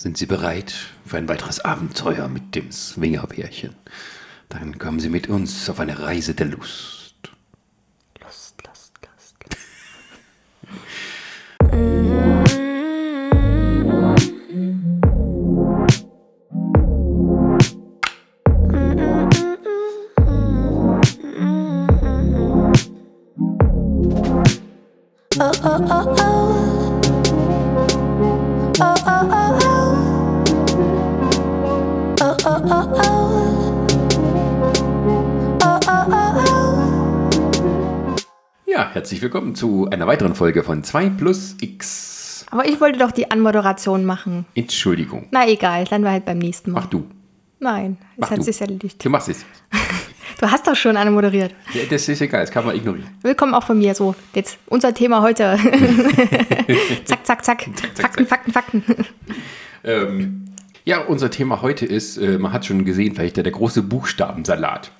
Sind Sie bereit für ein weiteres Abenteuer mit dem Swingerpärchen? Dann kommen Sie mit uns auf eine Reise der Lust. Lust, Lust, Lust. Oh, oh, oh, oh. Ja, herzlich willkommen zu einer weiteren Folge von 2 plus X. Aber ich wollte doch die Anmoderation machen. Entschuldigung. Na egal, dann war halt beim nächsten Mal. Mach du. Nein, es Mach hat du. sich erledigt. Du machst es. Du hast doch schon eine moderiert. Ja, das ist egal, das kann man ignorieren. Willkommen auch von mir. So, jetzt unser Thema heute. zack, zack, zack. Fakten, Fakten, Fakten. Ähm, ja, unser Thema heute ist, äh, man hat schon gesehen, vielleicht der, der große Buchstabensalat.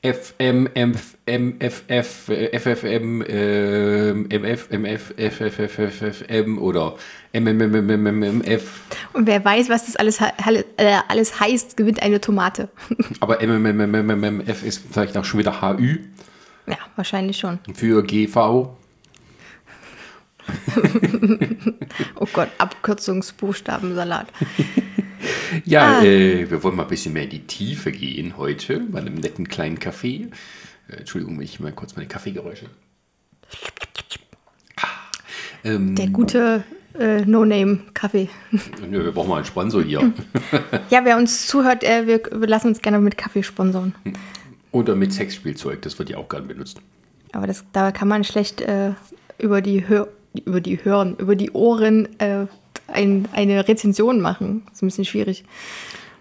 F, M, M, M, F, F, äh, F, F, M, äh, M, F, M, F, F, F, F, F, F, M oder M, M, M, M, M, M, M, F. Und wer weiß, was das alles, äh, heißt, gewinnt eine Tomate. Aber M, M, M, M, M, M, F ist vielleicht auch schon wieder HÜ ja, wahrscheinlich schon. für GV. Oh Gott, Abkürzungsbuchstabensalat. Ja, Ah. äh, wir wollen mal ein bisschen mehr in die Tiefe gehen heute, bei einem netten kleinen Kaffee. Äh, Entschuldigung, ich mal kurz meine Kaffeegeräusche. Ah, ähm, Der gute äh, No-Name-Kaffee. Nö, wir brauchen mal einen Sponsor hier. Ja, wer uns zuhört, äh, wir, wir lassen uns gerne mit Kaffee sponsern. Oder mit Sexspielzeug, das wird ja auch gerne benutzt. Aber das, da kann man schlecht äh, über die Hör über die Hören, über die Ohren äh, ein, eine Rezension machen. Das ist ein bisschen schwierig.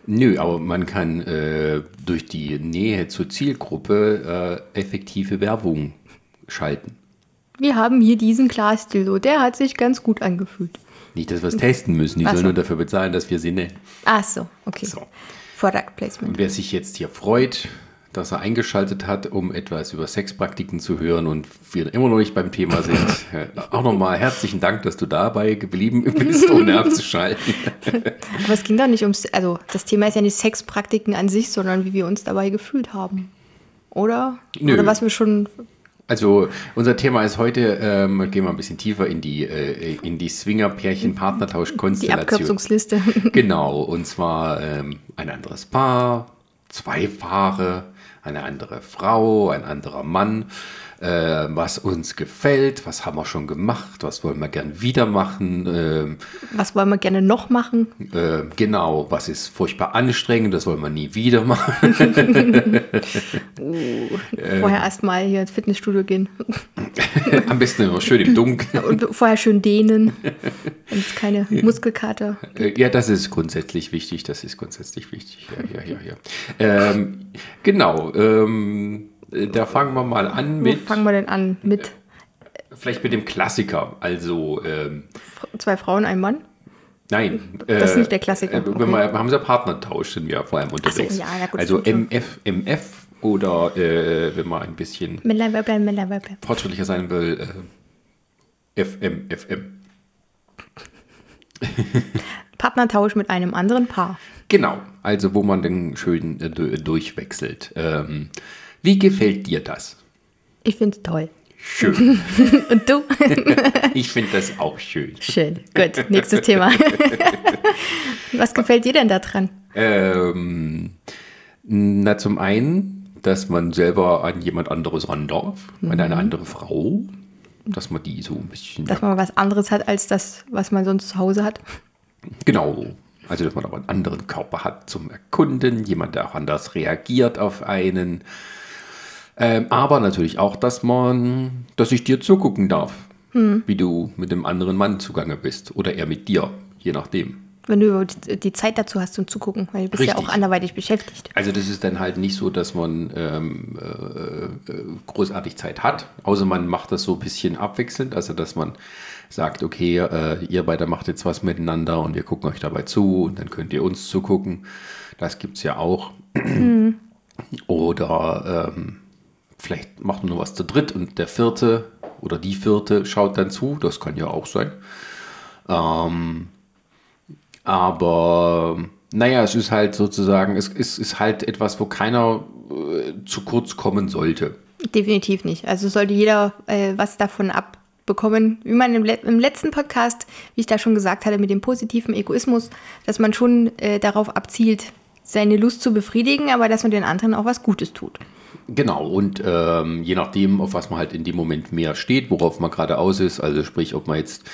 Nö, aber man kann äh, durch die Nähe zur Zielgruppe äh, effektive Werbung schalten. Wir haben hier diesen Glasdildo, der hat sich ganz gut angefühlt. Nicht, dass wir es testen müssen, die Ach sollen so. nur dafür bezahlen, dass wir sie nennen. Ach so, okay. So. Product Placement. Und wer sich jetzt hier freut, dass er eingeschaltet hat, um etwas über Sexpraktiken zu hören und wir immer noch nicht beim Thema sind, äh, auch nochmal herzlichen Dank, dass du dabei geblieben bist, ohne abzuschalten. Aber es ging doch nicht ums, also das Thema ist ja nicht Sexpraktiken an sich, sondern wie wir uns dabei gefühlt haben. Oder? Nö. Oder was wir schon. Also unser Thema ist heute, ähm, gehen wir ein bisschen tiefer in die, äh, in die Die Swinger-Pärchen-Partnertausch-Konstellation. Abkürzungsliste. Genau, und zwar ähm, ein anderes Paar, zwei Paare, eine andere Frau, ein anderer Mann, äh, was uns gefällt, was haben wir schon gemacht, was wollen wir gern wieder machen, ähm, Was wollen wir gerne noch machen? äh, genau, was ist furchtbar anstrengend, das wollen wir nie wieder machen. Vorher erstmal hier ins Fitnessstudio gehen. Am besten immer schön im Dunkeln. Und vorher schön dehnen. Wenn es keine Muskelkater. Äh, Ja, das ist grundsätzlich wichtig. Das ist grundsätzlich wichtig. Ja, ja, ja, ja. Ähm, genau. Ähm, äh, da fangen wir mal an Wo mit, fangen wir denn an? Mit vielleicht mit dem Klassiker. Also, ähm, zwei Frauen, einem Mann? nein. Das ist äh, nicht der Klassiker, Äh, wenn okay. wir, haben sie ja Partnertausch, sind wir vor allem unterwegs. ja, ja, gut, also MF, MF oder äh, wenn man ein bisschen Männlein, Weiblein, Männlein, Weiblein. fortschrittlicher sein will, äh, FM, FM. Partnertausch mit einem anderen Paar. Genau, also wo man dann schön äh, du- durchwechselt. Ähm, wie gefällt dir das? Ich finde es toll. Schön. Und du? Ich finde das auch schön. Schön. Gut, nächstes Thema. Was gefällt dir denn da dran? Ähm, na, zum einen, dass man selber an jemand anderes ran darf, an eine andere Frau, dass man die so ein bisschen. Dass man was anderes hat als das, was man sonst zu Hause hat. Genau. Also, dass man aber einen anderen Körper hat zum Erkunden, jemand, der auch anders reagiert auf einen. Ähm, aber natürlich auch, dass man, dass ich dir zugucken darf, wie du mit dem anderen Mann zugange bist. Oder er mit dir, je nachdem. Wenn du die Zeit dazu hast zum Zugucken, weil du bist ja Richtig. auch anderweitig beschäftigt. Also das ist dann halt nicht so, dass man ähm, äh, äh, großartig Zeit hat, außer man macht das so ein bisschen abwechselnd, also dass man sagt, okay, äh, ihr beide macht jetzt was miteinander und wir gucken euch dabei zu und dann könnt ihr uns zugucken. Das gibt es ja auch. Oder ähm, vielleicht macht man nur was zu dritt und der vierte oder die vierte schaut dann zu, das kann ja auch sein. Ähm, Aber naja, es ist halt sozusagen, es ist, ist halt etwas, wo keiner äh, zu kurz kommen sollte. Definitiv nicht. Also sollte jeder äh, was davon abbekommen. Wie man im, le im, letzten Podcast, wie ich da schon gesagt hatte, mit dem positiven Egoismus, dass man schon äh, darauf abzielt, seine Lust zu befriedigen, aber dass man den anderen auch was Gutes tut. Genau, und ähm, je nachdem, auf was man halt in dem Moment mehr steht, worauf man gerade aus ist, also sprich, ob man jetzt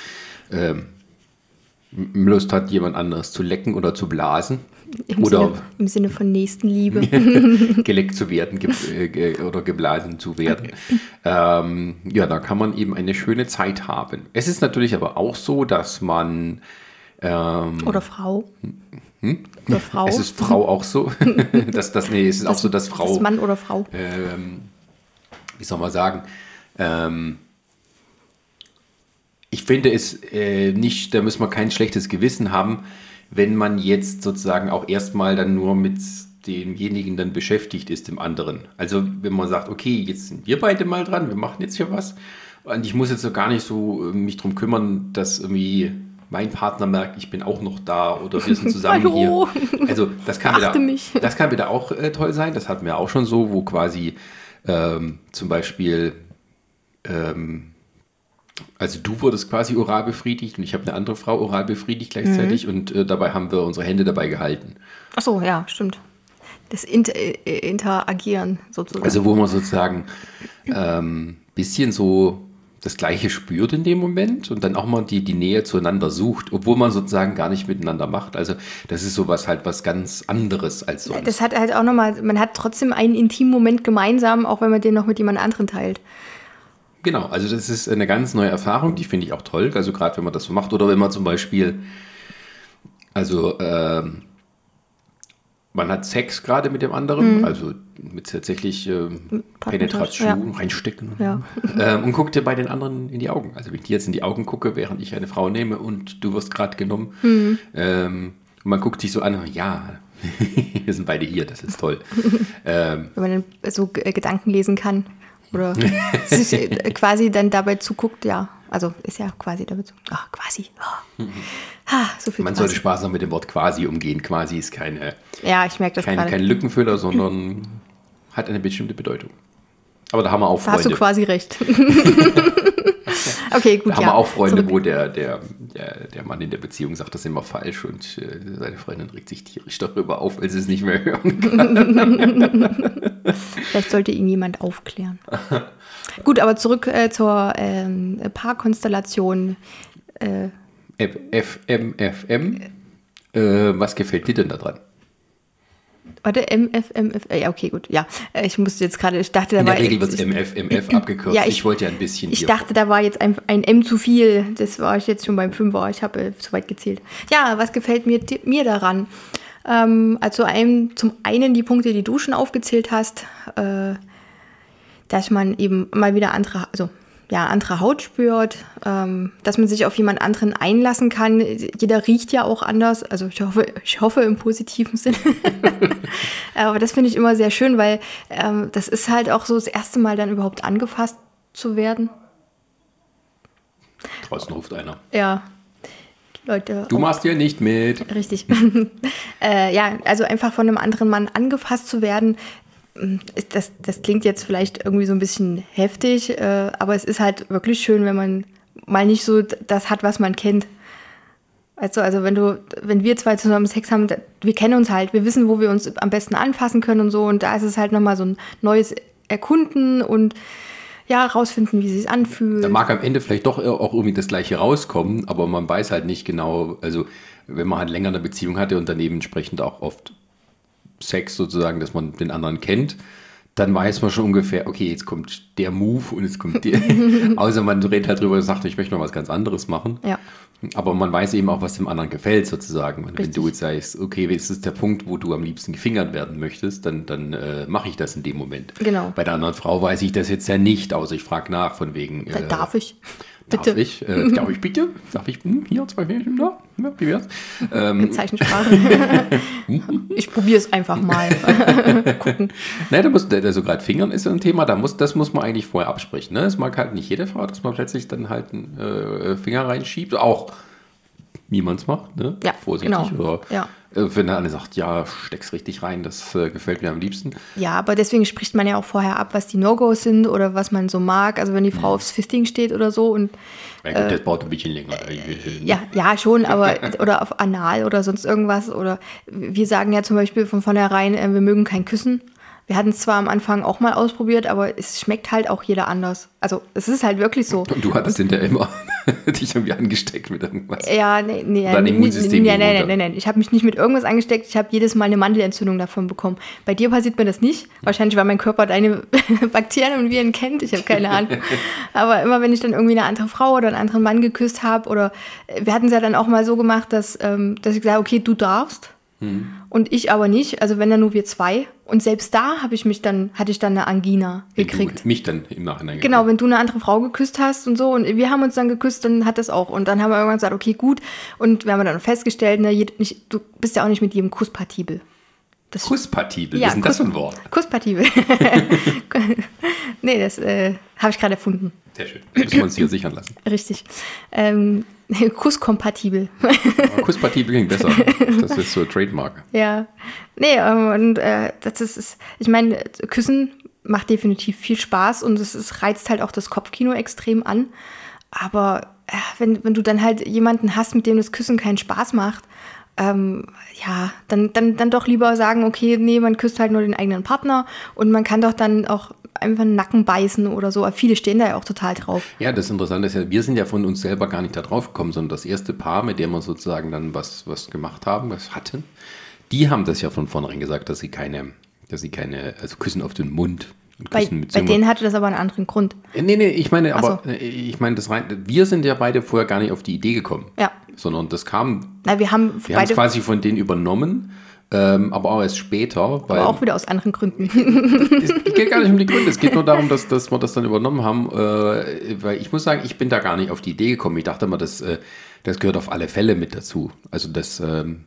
ähm, Lust hat, jemand anderes zu lecken oder zu blasen. Im, oder Sinne, Im Sinne von Nächstenliebe. geleckt zu werden ge äh, oder geblasen zu werden. Ähm, ja, da kann man eben eine schöne Zeit haben. Es ist natürlich aber auch so, dass man. Ähm, oder Frau. Hm? Oder Frau. Es ist Frau auch so. dass, das, nee, es ist das, auch so, dass Frau. Das Mann oder Frau. Ähm, wie soll man sagen? Ähm, ich finde es äh, nicht, da muss man kein schlechtes Gewissen haben, wenn man jetzt sozusagen auch erstmal dann nur mit demjenigen dann beschäftigt ist, dem anderen. Also wenn man sagt, okay, jetzt sind wir beide mal dran, wir machen jetzt hier was und ich muss jetzt so gar nicht so äh, mich drum kümmern, dass irgendwie mein Partner merkt, ich bin auch noch da oder wir sind zusammen hier. Also das kann, wieder, das kann wieder auch äh, toll sein. Das hatten wir auch schon so, wo quasi ähm, zum Beispiel ähm, also du wurdest quasi oral befriedigt und ich habe eine andere Frau oral befriedigt gleichzeitig mhm. und äh, dabei haben wir unsere Hände dabei gehalten. Ach so, ja, stimmt. Das Inter äh, Interagieren sozusagen. Also wo man sozusagen ein ähm, bisschen so das Gleiche spürt in dem Moment und dann auch mal die, die Nähe zueinander sucht, obwohl man sozusagen gar nicht miteinander macht. Also das ist sowas halt was ganz anderes als sonst. Das hat halt auch nochmal, man hat trotzdem einen intimen Moment gemeinsam, auch wenn man den noch mit jemand anderen teilt. Genau, also das ist eine ganz neue Erfahrung, die finde ich auch toll. Also gerade wenn man das so macht oder wenn man zum Beispiel, also äh, man hat Sex gerade mit dem anderen, mhm. also mit tatsächlich äh, Penetration ja. reinstecken ja. ähm, und guckt dir bei den anderen in die Augen. Also wenn ich dir jetzt in die Augen gucke, während ich eine Frau nehme und du wirst gerade genommen, mhm. ähm, und man guckt sich so an, ja, wir sind beide hier, das ist toll. ähm, wenn man dann so Gedanken lesen kann. Oder sich äh, quasi dann dabei zuguckt, ja. Also ist ja quasi dabei zu. Ach, quasi. Oh. Ha, so viel Man quasi. sollte Spaß haben mit dem Wort quasi umgehen. Quasi ist keine, ja, ich merke das keine, kein Lückenfüller, sondern hat eine bestimmte Bedeutung. Aber da haben wir auch Freunde. Da hast du quasi recht. okay, gut. Da haben ja. wir auch Freunde, Zurück. wo der, der, der, der, Mann in der Beziehung sagt das immer falsch und äh, seine Freundin regt sich tierisch darüber auf, weil sie es nicht mehr hören kann. Vielleicht sollte ihn jemand aufklären. gut, aber zurück äh, zur ähm, Paarkonstellation. Äh, FMFM. Äh, was gefällt dir denn daran? Warte, MFMF, äh, ja, okay, gut, ja. Äh, ich musste jetzt gerade, ich dachte, da In war. In der Regel wird es MFMF abgekürzt. Ja, ich, ich, wollte ja ein bisschen. Ich dachte, da war jetzt ein, ein, M zu viel. Das war ich jetzt schon beim Fünfer. Ich habe äh, zu weit gezählt. Ja, was gefällt mir, mir daran? Ähm, also einem, zum einen die Punkte, die du schon aufgezählt hast, äh, dass man eben mal wieder andere, also ja, andere Haut spürt, ähm, dass man sich auf jemand anderen einlassen kann. Jeder riecht ja auch anders. Also ich hoffe, ich hoffe im positiven Sinne. Aber das finde ich immer sehr schön, weil ähm, das ist halt auch so das erste Mal dann überhaupt angefasst zu werden. Draußen ruft einer. Ja. Leute. Du machst ja nicht mit. Richtig. äh, ja, also einfach von einem anderen Mann angefasst zu werden, das, das klingt jetzt vielleicht irgendwie so ein bisschen heftig, äh, aber es ist halt wirklich schön, wenn man mal nicht so das hat, was man kennt. Also, also wenn du, wenn wir zwei zusammen Sex haben, wir kennen uns halt, wir wissen, wo wir uns am besten anfassen können und so. Und da ist es halt nochmal so ein neues Erkunden und ja, rausfinden, wie es sich anfühlt. Da mag am Ende vielleicht doch auch irgendwie das Gleiche rauskommen, aber man weiß halt nicht genau, also wenn man halt länger eine Beziehung hatte und dann entsprechend auch oft Sex sozusagen, dass man den anderen kennt, dann weiß man schon ungefähr, okay, jetzt kommt der Move und jetzt kommt der. Außer man redet halt drüber und sagt, ich möchte noch was ganz anderes machen. Ja. Aber man weiß eben auch, was dem anderen gefällt, sozusagen. Und wenn du jetzt sagst, okay, es ist der Punkt, wo du am liebsten gefingert werden möchtest, dann, dann äh, mache ich das in dem Moment. Genau. Bei der anderen Frau weiß ich das jetzt ja nicht, außer ich frage nach, von wegen. Äh, darf ich? Bitte. Darf ich? Äh, darf ich bitte? Darf ich hm, hier zwei Fähnchen? Ja, ja, wie wär's? Ähm, Zeichensprache. ich probiere es einfach mal. Gucken. Nein, da muss, also gerade Fingern ist ein Thema, da muss, das muss man eigentlich vorher absprechen. Ne? Es mag halt nicht jede Frau, dass man plötzlich dann halt einen äh, Finger reinschiebt. Auch wie man es macht, ne? Ja, Vorsichtig. genau. Oder Ja. Äh, wenn der eine sagt, ja, steck's richtig rein, das äh, gefällt mir am liebsten. Ja, aber deswegen spricht man ja auch vorher ab, was die No-Gos sind oder was man so mag. Also wenn die Frau aufs Fisting steht oder so und Ja, gut, das dauert ein bisschen länger. Äh, ja, ja, schon, aber oder auf Anal oder sonst irgendwas. Oder wir sagen ja zum Beispiel von vornherein, äh, wir mögen kein Küssen. Wir hatten es zwar am Anfang auch mal ausprobiert, aber es schmeckt halt auch jeder anders. Also es ist halt wirklich so. Und du hattest hinterher immer dich irgendwie angesteckt mit irgendwas. Ja, nee, nee, Dein nee, Immunsystem nee, nee, nee, nee. Ich habe mich nicht mit irgendwas angesteckt. Ich habe jedes Mal eine Mandelentzündung davon bekommen. Bei dir passiert mir das nicht. Wahrscheinlich, weil mein Körper deine Bakterien und Viren kennt. Ich habe keine Ahnung. Aber immer, wenn ich dann irgendwie eine andere Frau oder einen anderen Mann geküsst habe oder äh, wir hatten es ja dann auch mal so gemacht, dass, ähm, dass ich gesagt habe, okay, du darfst. Hm. Und ich aber nicht, also wenn dann nur wir zwei. Und selbst da habe ich mich dann, hatte ich dann eine Angina gekriegt. Mich dann im Nachhinein Genau, wenn du eine andere Frau geküsst hast und so und wir haben uns dann geküsst, dann hat das auch. Und dann haben wir irgendwann gesagt, okay, gut. Und wir haben dann festgestellt, ne, nicht, du bist ja auch nicht mit jedem kompatibel. Das Kusspatibel, Ja, was ist denn das für ein Kuss- Wort? Kusspatibel. nee, das äh, habe ich gerade erfunden. Sehr schön. Müssen wir uns hier sichern lassen. Richtig. Ähm, Kusskompatibel. Aber Kusspatibel klingt besser. Das ist so Trademark. ja. Nee, ähm, und äh, das ist, ist ich meine, Küssen macht definitiv viel Spaß und es, es reizt halt auch das Kopfkino extrem an. Aber äh, wenn, wenn du dann halt jemanden hast, mit dem das Küssen keinen Spaß macht, ähm, ja, dann, dann, dann doch lieber sagen, okay, nee, man küsst halt nur den eigenen Partner und man kann doch dann auch einfach einen Nacken beißen oder so. Aber viele stehen da ja auch total drauf. Ja, das Interessante ist ja, wir sind ja von uns selber gar nicht da drauf gekommen, sondern das erste Paar, mit dem wir sozusagen dann was, was gemacht haben, was hatten, die haben das ja von vornherein gesagt, dass sie keine, dass sie keine, also Küssen auf den Mund und Bei, bei denen hatte das aber einen anderen Grund. Äh, Nee, nee, ich meine, Ach aber so. äh, ich meine das rein, wir sind ja beide vorher gar nicht auf die Idee gekommen. Ja. Sondern das kam, Na, wir haben wir haben es beide quasi von denen übernommen, ähm, aber auch erst später, weil aber auch wieder aus anderen Gründen. es geht gar nicht um die Gründe, es geht nur darum, dass, dass wir das dann übernommen haben, äh, weil ich muss sagen, ich bin da gar nicht auf die Idee gekommen. Ich dachte immer, das, äh, das gehört auf alle Fälle mit dazu. Also das, ähm,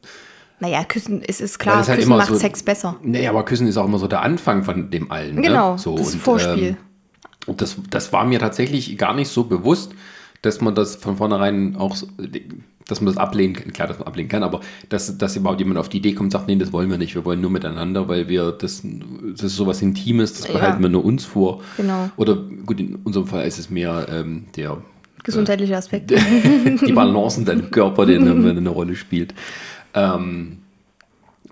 naja, Küssen ist, ist klar, das halt Küssen macht so, Sex besser. Nee, aber Küssen ist auch immer so der Anfang von dem allen. Genau, ne? so, das und, Vorspiel. Ähm, und das, das war mir tatsächlich gar nicht so bewusst, dass man das von vornherein auch, so- dass man das ablehnen kann. Klar, dass man ablehnen kann, aber dass, dass überhaupt jemand auf die Idee kommt und sagt, nee, das wollen wir nicht, wir wollen nur miteinander, weil wir das, das ist sowas Intimes, das Ja. behalten wir nur uns vor. Genau. Oder gut, in unserem Fall ist es mehr ähm, der Gesundheitlicher Aspekt. die Balance in deinem Körper, die eine, eine Rolle spielt. Ähm,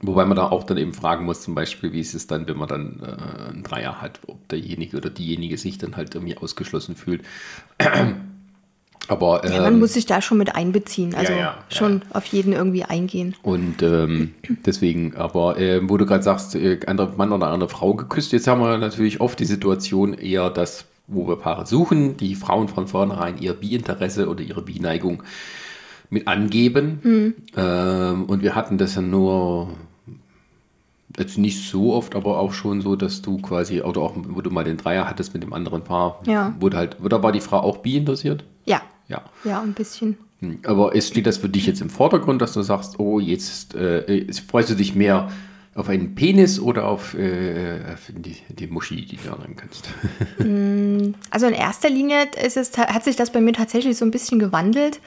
wobei man da auch dann eben fragen muss, zum Beispiel, wie ist es dann, wenn man dann äh, einen Dreier hat, ob derjenige oder diejenige sich dann halt irgendwie ausgeschlossen fühlt. Aber Ja, man ähm, muss sich da schon mit einbeziehen. Also ja, ja, schon auf jeden irgendwie eingehen. und ähm, deswegen, aber äh, wo du gerade sagst, äh, anderer Mann oder andere Frau geküsst, jetzt haben wir natürlich oft die Situation eher, dass, wo wir Paare suchen, die Frauen von vornherein ihr Bi-Interesse oder ihre Bi-Neigung mit angeben. Ähm, und wir hatten das ja nur jetzt nicht so oft, aber auch schon so, dass du quasi, oder auch, wo du mal den Dreier hattest mit dem anderen Paar, Ja. wurde halt, oder war die Frau auch bi interessiert? Ja, Ja. ja, ein bisschen. Hm, Aber es steht das für dich jetzt im Vordergrund, dass du sagst, oh, jetzt äh, freust du dich mehr auf einen Penis oder auf, äh, auf die, die Muschi, die du lernen kannst? Also in erster Linie ist es, hat sich das bei mir tatsächlich so ein bisschen gewandelt.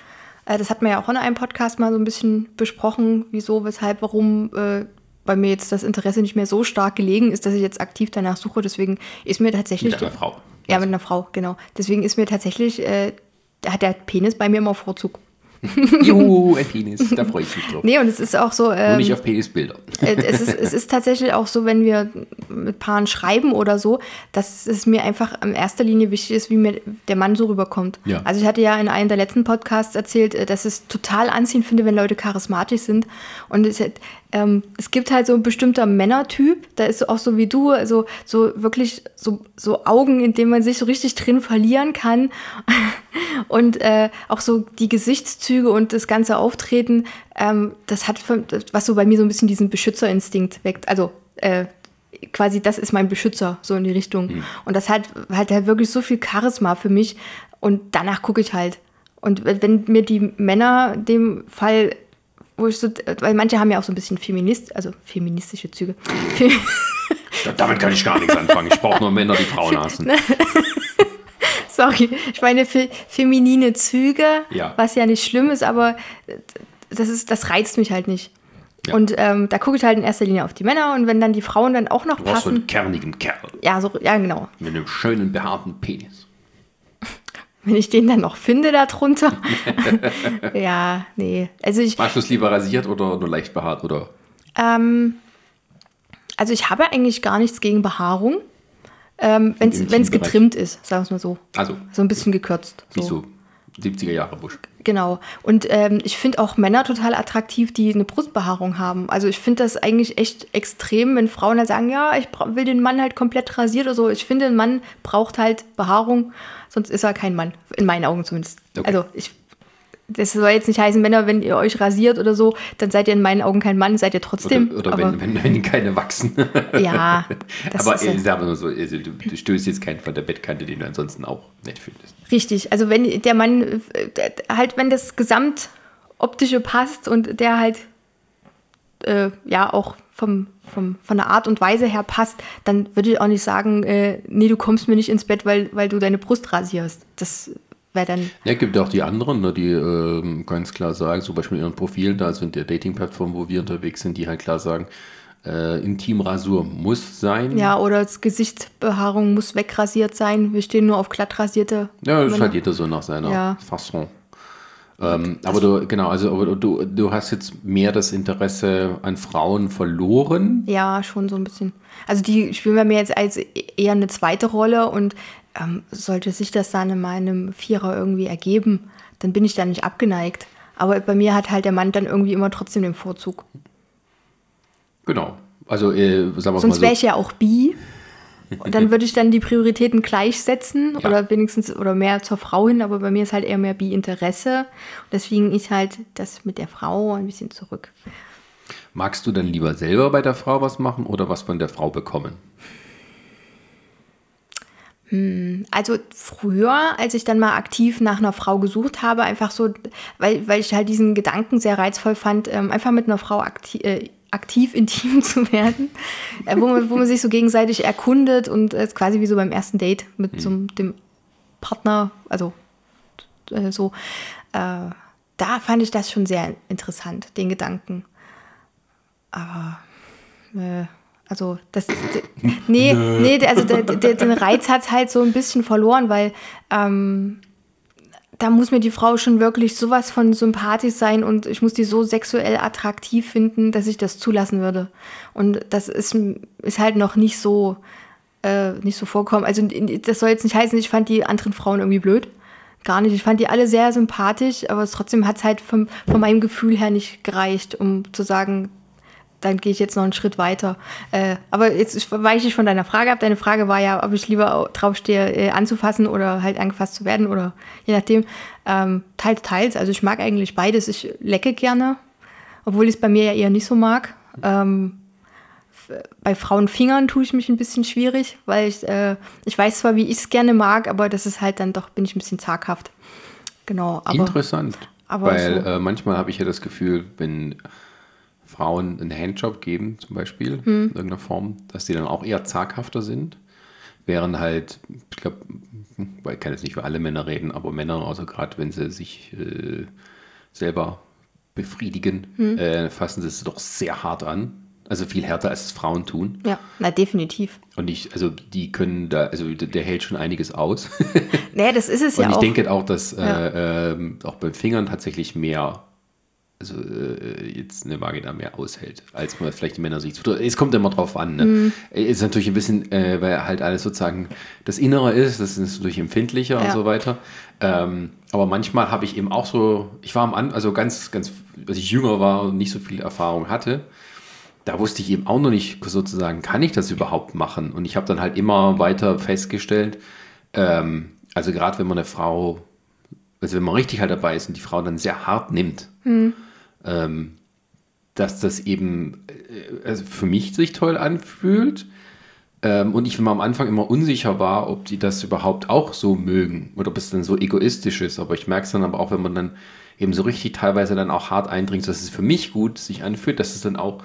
Äh, Das hat man ja auch in einem Podcast mal so ein bisschen besprochen, wieso, weshalb, warum äh, bei mir jetzt das Interesse nicht mehr so stark gelegen ist, dass ich jetzt aktiv danach suche. Deswegen ist mir tatsächlich. Mit einer Frau. Ja, mit einer Frau, genau. Deswegen ist mir tatsächlich, äh, hat der Penis bei mir immer Vorzug. Juhu, ein Penis, da freue ich mich drauf. Nee, und es ist auch so. Nur Ähm, nicht auf Penisbilder. äh, es, ist, es ist tatsächlich auch so, wenn wir mit Paaren schreiben oder so, dass es mir einfach in erster Linie wichtig ist, wie mir der Mann so rüberkommt. Ja. Also ich hatte ja in einem der letzten Podcasts erzählt, äh, dass ich es total anziehend finde, wenn Leute charismatisch sind. Und es, ähm, es gibt halt so ein bestimmter Männertyp, da ist auch so wie du, also so wirklich so, so Augen, in denen man sich so richtig drin verlieren kann. Und äh, auch so die Gesichtszüge und das ganze Auftreten, ähm, das hat, was so bei mir so ein bisschen diesen Beschützerinstinkt weckt. Also äh, quasi, das ist mein Beschützer, so in die Richtung. Und das hat halt halt wirklich so viel Charisma für mich. Und danach gucke ich halt. Und wenn mir die Männer dem Fall, wo ich so, weil manche haben ja auch so ein bisschen Feminist, also feministische Züge. Damit kann ich gar nichts anfangen. Ich brauche nur Männer, die Frauen hassen. Sorry, ich meine fe feminine Züge, Ja. was ja nicht schlimm ist, aber äh, das ist, das reizt mich halt nicht. Ja. Und ähm, da gucke ich halt in erster Linie auf die Männer und wenn dann die Frauen dann auch noch Du brauchst so einen passen. kernigen Kerl Ja, so, ja, genau. mit einem schönen behaarten Penis. Wenn ich den dann noch finde darunter. ja, nee. Also ich, Magst du es lieber rasiert oder nur leicht behaart? Oder? ähm, also ich habe eigentlich gar nichts gegen Behaarung. Ähm, wenn es getrimmt ist, sagen wir es mal so. Also, So ein bisschen gekürzt. nicht so 70er Jahre Busch. Genau. Und ähm, ich finde auch Männer total attraktiv, die eine Brustbehaarung haben. Also ich finde das eigentlich echt extrem, wenn Frauen dann sagen, ja, ich will den Mann halt komplett rasiert oder so. Ich finde, ein Mann braucht halt Behaarung, sonst ist er kein Mann. In meinen Augen zumindest. Okay. Also ich, das soll jetzt nicht heißen, Männer, wenn ihr euch rasiert oder so, dann seid ihr in meinen Augen kein Mann, seid ihr trotzdem. Oder, oder wenn, wenn, wenn keine wachsen. Ja, das Aber ist äh, ja- sag mal so, also, du, stößt jetzt keinen von der Bettkante, den du ansonsten auch nett findest. Richtig, also wenn der Mann halt, wenn das Gesamtoptische passt und der halt äh, ja auch vom, vom, von der Art und Weise her passt, dann würde ich auch nicht sagen, äh, nee, du kommst mir nicht ins Bett, weil, weil du deine Brust rasierst. Das wäre dann, Ja, gibt auch die anderen, ne, die ähm, ganz klar sagen, zum Beispiel in ihren Profilen, da also in der Dating-Plattform, wo wir unterwegs sind, die halt klar sagen, äh, Intimrasur muss sein. ja, oder das Gesichtsbehaarung muss wegrasiert sein. Wir stehen nur auf glatt rasierte. Ja, das ist halt jeder so nach seiner Ja. Fasson. Ähm, aber du, genau, also aber du, du hast jetzt mehr das Interesse an Frauen verloren. Ja, schon so ein bisschen. Also die spielen bei mir jetzt als eher eine zweite Rolle und ähm, sollte sich das dann in meinem Vierer irgendwie ergeben, dann bin ich da nicht abgeneigt. Aber bei mir hat halt der Mann dann irgendwie immer trotzdem den Vorzug. Genau. Also, äh, sagen wir mal Sonst so. wäre ich ja auch bi. Und dann würde ich dann die Prioritäten gleichsetzen Ja. oder wenigstens oder mehr zur Frau hin, aber bei mir ist halt eher mehr Bi-Interesse. Und deswegen ich halt das mit der Frau ein bisschen zurück. Magst du dann lieber selber bei der Frau was machen oder was von der Frau bekommen? Also früher, als ich dann mal aktiv nach einer Frau gesucht habe, einfach so, weil, weil ich halt diesen Gedanken sehr reizvoll fand, ähm, einfach mit einer Frau aktiv, äh, aktiv intim zu werden, äh, wo, man, wo man sich so gegenseitig erkundet und es quasi wie so beim ersten Date mit so einem- dem Partner, also äh, so, äh, da fand ich das schon sehr interessant, den Gedanken. Aber äh, also das, nee, nee, der- also der, der, den Reiz hat halt so ein bisschen verloren, weil ähm, da muss mir die Frau schon wirklich sowas von sympathisch sein und ich muss die so sexuell attraktiv finden, dass ich das zulassen würde. Und das ist, ist halt noch nicht so, äh, nicht so vorkommen. Also das soll jetzt nicht heißen, ich fand die anderen Frauen irgendwie blöd. Gar nicht. Ich fand die alle sehr sympathisch, aber es trotzdem hat es halt vom, von meinem Gefühl her nicht gereicht, um zu sagen, dann gehe ich jetzt noch einen Schritt weiter. Äh, aber jetzt weiche ich von deiner Frage ab. Deine Frage war ja, ob ich lieber au- drauf stehe, äh, anzufassen oder halt angefasst zu werden oder je nachdem. Ähm, teils, teils. Also ich mag eigentlich beides. Ich lecke gerne, obwohl ich es bei mir ja eher nicht so mag. Ähm, bei Frauenfingern tue ich mich ein bisschen schwierig, weil ich, äh, ich weiß zwar, wie ich es gerne mag, aber das ist halt dann doch, bin ich ein bisschen zaghaft. Genau, aber Interessant. aber weil so- äh, manchmal habe ich ja das Gefühl, wenn Frauen einen Handjob geben, zum Beispiel, Hm. in irgendeiner Form, dass die dann auch eher zaghafter sind. Während halt, ich glaube, ich kann jetzt nicht für alle Männer reden, aber Männer, also gerade wenn sie sich äh, selber befriedigen, Hm. äh, fassen sie es doch sehr hart an. Also viel härter, als es Frauen tun. ja, na definitiv. Und ich, also die können da, also der, hält schon einiges aus. Naja, das ist es Und ja ich auch. denke auch, dass Ja. äh, ähm, auch beim Fingern tatsächlich mehr, also äh, jetzt eine Vagina mehr aushält, als man vielleicht die Männer sich zutraut. Es kommt immer drauf an. Ne? Mhm. Ist natürlich ein bisschen, äh, weil halt alles sozusagen das Innere ist, das ist natürlich empfindlicher und Ja. so weiter. Ähm, aber manchmal habe ich eben auch so, ich war am An, also ganz, ganz, als ich jünger war und nicht so viel Erfahrung hatte, da wusste ich eben auch noch nicht sozusagen, kann ich das überhaupt machen? Und ich habe dann halt immer weiter festgestellt, ähm, also gerade wenn man eine Frau, also wenn man richtig halt dabei ist und die Frau dann sehr hart nimmt, ähm, dass das eben äh, also für mich sich toll anfühlt. Ähm, und ich immer am Anfang immer unsicher war, ob die das überhaupt auch so mögen oder ob es dann so egoistisch ist. Aber ich merke es dann aber auch, wenn man dann eben so richtig teilweise dann auch hart eindringt, dass es für mich gut sich anfühlt, dass es dann auch,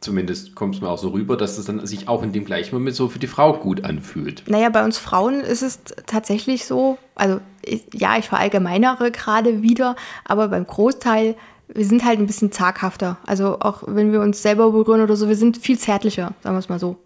zumindest kommt es mir auch so rüber, dass es dann sich auch in dem gleichen Moment so für die Frau gut anfühlt. Naja, bei uns Frauen ist es tatsächlich so, also ich, ja, ich verallgemeinere gerade wieder, aber beim Großteil wir sind halt ein bisschen zaghafter. Also auch wenn wir uns selber berühren oder so, wir sind viel zärtlicher, sagen wir es mal so.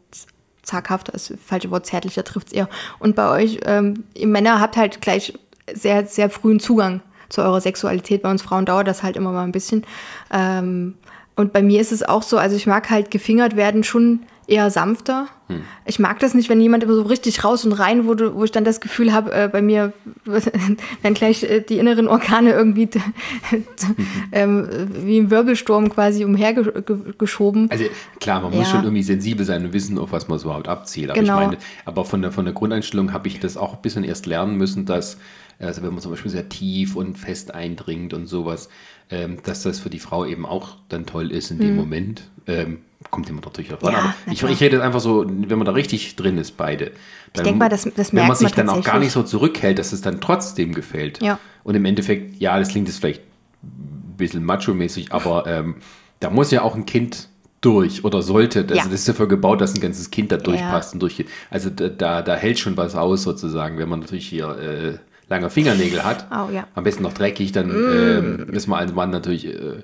Zaghafter ist das falsche Wort, zärtlicher trifft es eher. Und bei euch, ähm, ihr Männer habt halt gleich sehr, sehr frühen Zugang zu eurer Sexualität. Bei uns Frauen dauert das halt immer mal ein bisschen. Ähm, und bei mir ist es auch so, also ich mag halt gefingert werden schon eher sanfter. Ich mag das nicht, wenn jemand immer so richtig raus und rein, du, wo ich dann das Gefühl habe, äh, bei mir werden gleich äh, die inneren Organe irgendwie ähm, wie im Wirbelsturm quasi umhergeschoben. Also klar, man muss Ja. schon irgendwie sensibel sein und wissen, auf was man so überhaupt abzielt. Aber Genau. ich meine, aber von der, von der Grundeinstellung habe ich das auch ein bisschen erst lernen müssen, dass, also wenn man zum Beispiel sehr tief und fest eindringt und sowas, ähm, dass das für die Frau eben auch dann toll ist in dem Moment. Ähm, kommt immer natürlich an. Mhm. Ja, na ich, ich rede jetzt einfach so, wenn man da richtig drin ist, beide. Dann, denk mal, das- das Wenn man merkt sich man dann auch gar nicht so zurückhält, dass es dann trotzdem gefällt. Ja. Und im Endeffekt, ja, das klingt jetzt vielleicht ein bisschen macho-mäßig, aber ähm, da muss ja auch ein Kind durch oder sollte. Also Ja. das ist dafür gebaut, dass ein ganzes Kind da Ja. durchpasst und durchgeht. Also da, da, hält schon was aus sozusagen, wenn man natürlich hier äh, lange Fingernägel hat. Oh, ja. Am besten noch dreckig, dann ähm, ist man als Mann natürlich äh,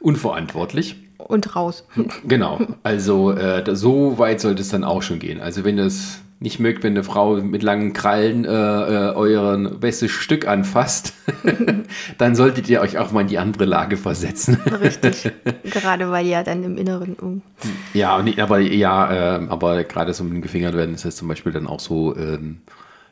unverantwortlich. Und raus. Genau, also äh, so weit sollte es dann auch schon gehen. Also wenn ihr es nicht mögt, wenn eine Frau mit langen Krallen äh, äh, euren bestes Stück anfasst, dann solltet ihr euch auch mal in die andere Lage versetzen. Richtig. Gerade weil ja dann im Inneren. um- ja, aber ja, ähm, aber gerade so mit dem gefingert werden ist es zum Beispiel dann auch so, ähm,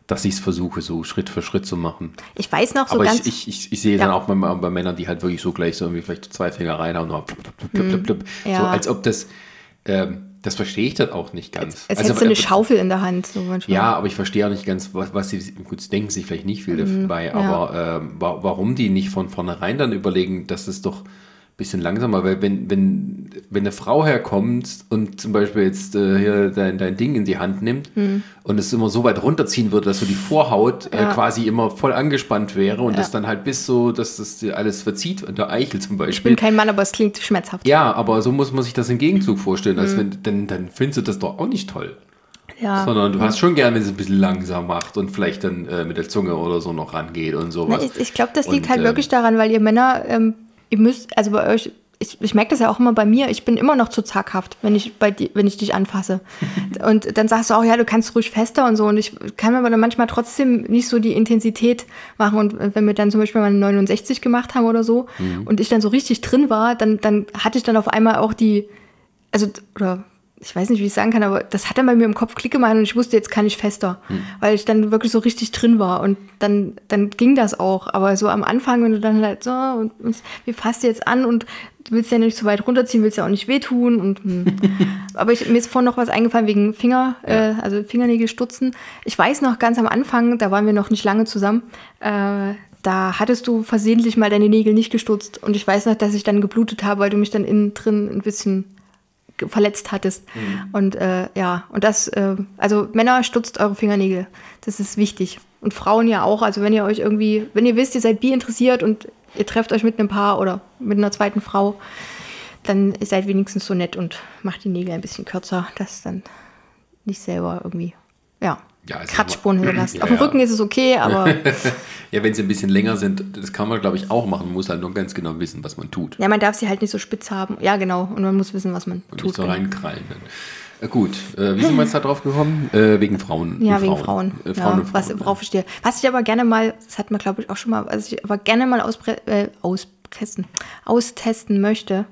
dass ich es versuche, so Schritt für Schritt zu machen. Ich weiß noch so aber ganz. ich, ich, ich, ich sehe dann Ja. auch bei, bei Männern, die halt wirklich so gleich so irgendwie vielleicht zwei Finger reinhauen und plup, plup, plup, so Mhm. Ja. als ob das, ähm, das verstehe ich dann auch nicht ganz. als Also, hättest du eine äh, Schaufel in der Hand. So manchmal. Ja, aber ich verstehe auch nicht ganz, was, was sie, gut, sie denken sich vielleicht nicht viel dabei, Mhm. ja. aber ähm, wa warum die nicht von vornherein dann überlegen, dass es doch bisschen langsamer, weil wenn, wenn, wenn eine Frau herkommt und zum Beispiel jetzt äh, hier dein, dein Ding in die Hand nimmt Mhm. und es immer so weit runterziehen würde, dass so die Vorhaut äh, Ja. quasi immer voll angespannt wäre und Ja. das dann halt bis so, dass das alles verzieht, in der Eichel zum Ich bin Beispiel. kein Mann, aber es klingt schmerzhaft. Ja, aber so muss man sich das im Gegenzug vorstellen. Mhm. Als wenn, dann, dann findest du das doch auch nicht toll. Ja. Sondern du hast schon gern, wenn es ein bisschen langsam macht und vielleicht dann äh, mit der Zunge oder so noch rangeht und Na, sowas. ich ich glaube, das liegt Und, halt ähm, wirklich daran, weil ihr Männer, ähm, ihr müsst, also bei euch, ich, ich merke das ja auch immer bei mir, ich bin immer noch zu zaghaft, wenn ich, bei di, wenn ich dich anfasse. Und dann sagst du auch, ja, du kannst ruhig fester und so. Und ich kann aber dann manchmal trotzdem nicht so die Intensität machen. Und wenn wir dann zum Beispiel mal eine 69 gemacht haben oder so Mhm. und ich dann so richtig drin war, dann, dann hatte ich dann auf einmal auch die, also, oder ich weiß nicht, wie ich es sagen kann, aber das hat dann bei mir im Kopf Klick gemacht und ich wusste, jetzt kann ich fester, weil ich dann wirklich so richtig drin war und dann, dann ging das auch. Aber so am Anfang, wenn du dann halt so, und, und wie fasst du jetzt an und du willst ja nicht so weit runterziehen, willst ja auch nicht wehtun und hm. aber ich, mir ist vorhin noch was eingefallen wegen Finger, äh, also Fingernägel stutzen. Ich weiß noch ganz am Anfang, da waren wir noch nicht lange zusammen, äh, da hattest du versehentlich mal deine Nägel nicht gestutzt und ich weiß noch, dass ich dann geblutet habe, weil du mich dann innen drin ein bisschen verletzt hattest. Und äh, ja, und das, äh, also Männer stutzt eure Fingernägel. Das ist wichtig. Und Frauen ja auch. Also wenn ihr euch irgendwie, wenn ihr wisst, ihr seid bi interessiert und ihr trefft euch mit einem Paar oder mit einer zweiten Frau, dann seid wenigstens so nett und macht die Nägel ein bisschen kürzer, dass dann nicht selber irgendwie, ja, Ja, also Kratzspuren hinterlasst. Ja, Auf dem. Rücken ist es okay, aber Ja, wenn sie ein bisschen länger sind, das kann man, glaube ich, auch machen. Man muss halt nur ganz genau wissen, was man tut. ja, man darf sie halt nicht so spitz haben. Ja, genau. Und man muss wissen, was man Und tut. nicht so genau. reinkrallen. Dann. Äh, gut, äh, wie sind wir jetzt da drauf gekommen? Äh, wegen Frauen. Ja, wegen Frauen. Äh, Frauen ja, Frauen. was, worauf ich stehe. Was ich aber gerne mal, das hat man glaube ich auch schon mal, was ich aber gerne mal äh, auspressen, austesten möchte.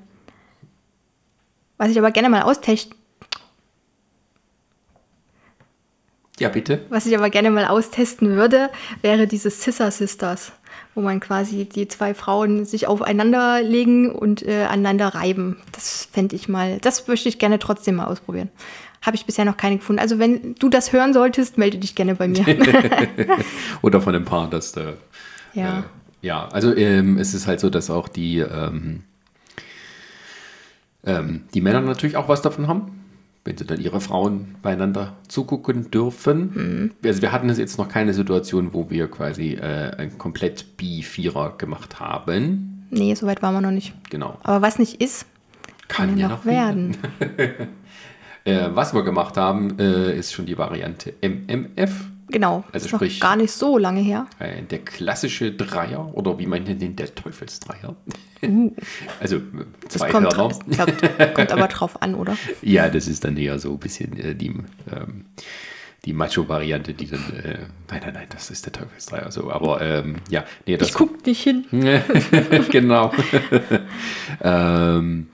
Was ich aber gerne mal austesten, ja, bitte. was ich aber gerne mal austesten würde, wäre diese Scissor Sisters, wo man quasi die zwei Frauen sich aufeinander legen und äh, aneinander reiben. Das fände ich mal, das möchte ich gerne trotzdem mal ausprobieren. Habe ich bisher noch keine gefunden. Also wenn du das hören solltest, melde dich gerne bei mir. Oder von dem Paar, das da. Ja. Äh, ja, also ähm, es ist halt so, dass auch die, ähm, ähm, die Männer natürlich auch was davon haben, wenn sie dann ihre Frauen beieinander zugucken dürfen. Also wir hatten jetzt noch keine Situation, wo wir quasi äh, ein komplett Bi-Vierer gemacht haben. nee, soweit waren wir noch nicht. Genau. Aber was nicht ist, Kann, kann ja noch werden. Äh, was wir gemacht haben, äh, ist schon die Variante MMF. Genau. Also ist noch sprich- gar nicht so lange her. Äh, der klassische Dreier oder wie man den der Teufelsdreier. also äh, Das zwei kommt, Hörner. glaub, kommt aber drauf an, oder? Ja, das ist dann eher so ein bisschen äh, die, ähm, die Macho-Variante, die dann. Äh, nein, nein, nein, das ist der Teufelsdreier. So, aber ähm, ja, nee, das. Ich guck nicht hin. genau. ähm,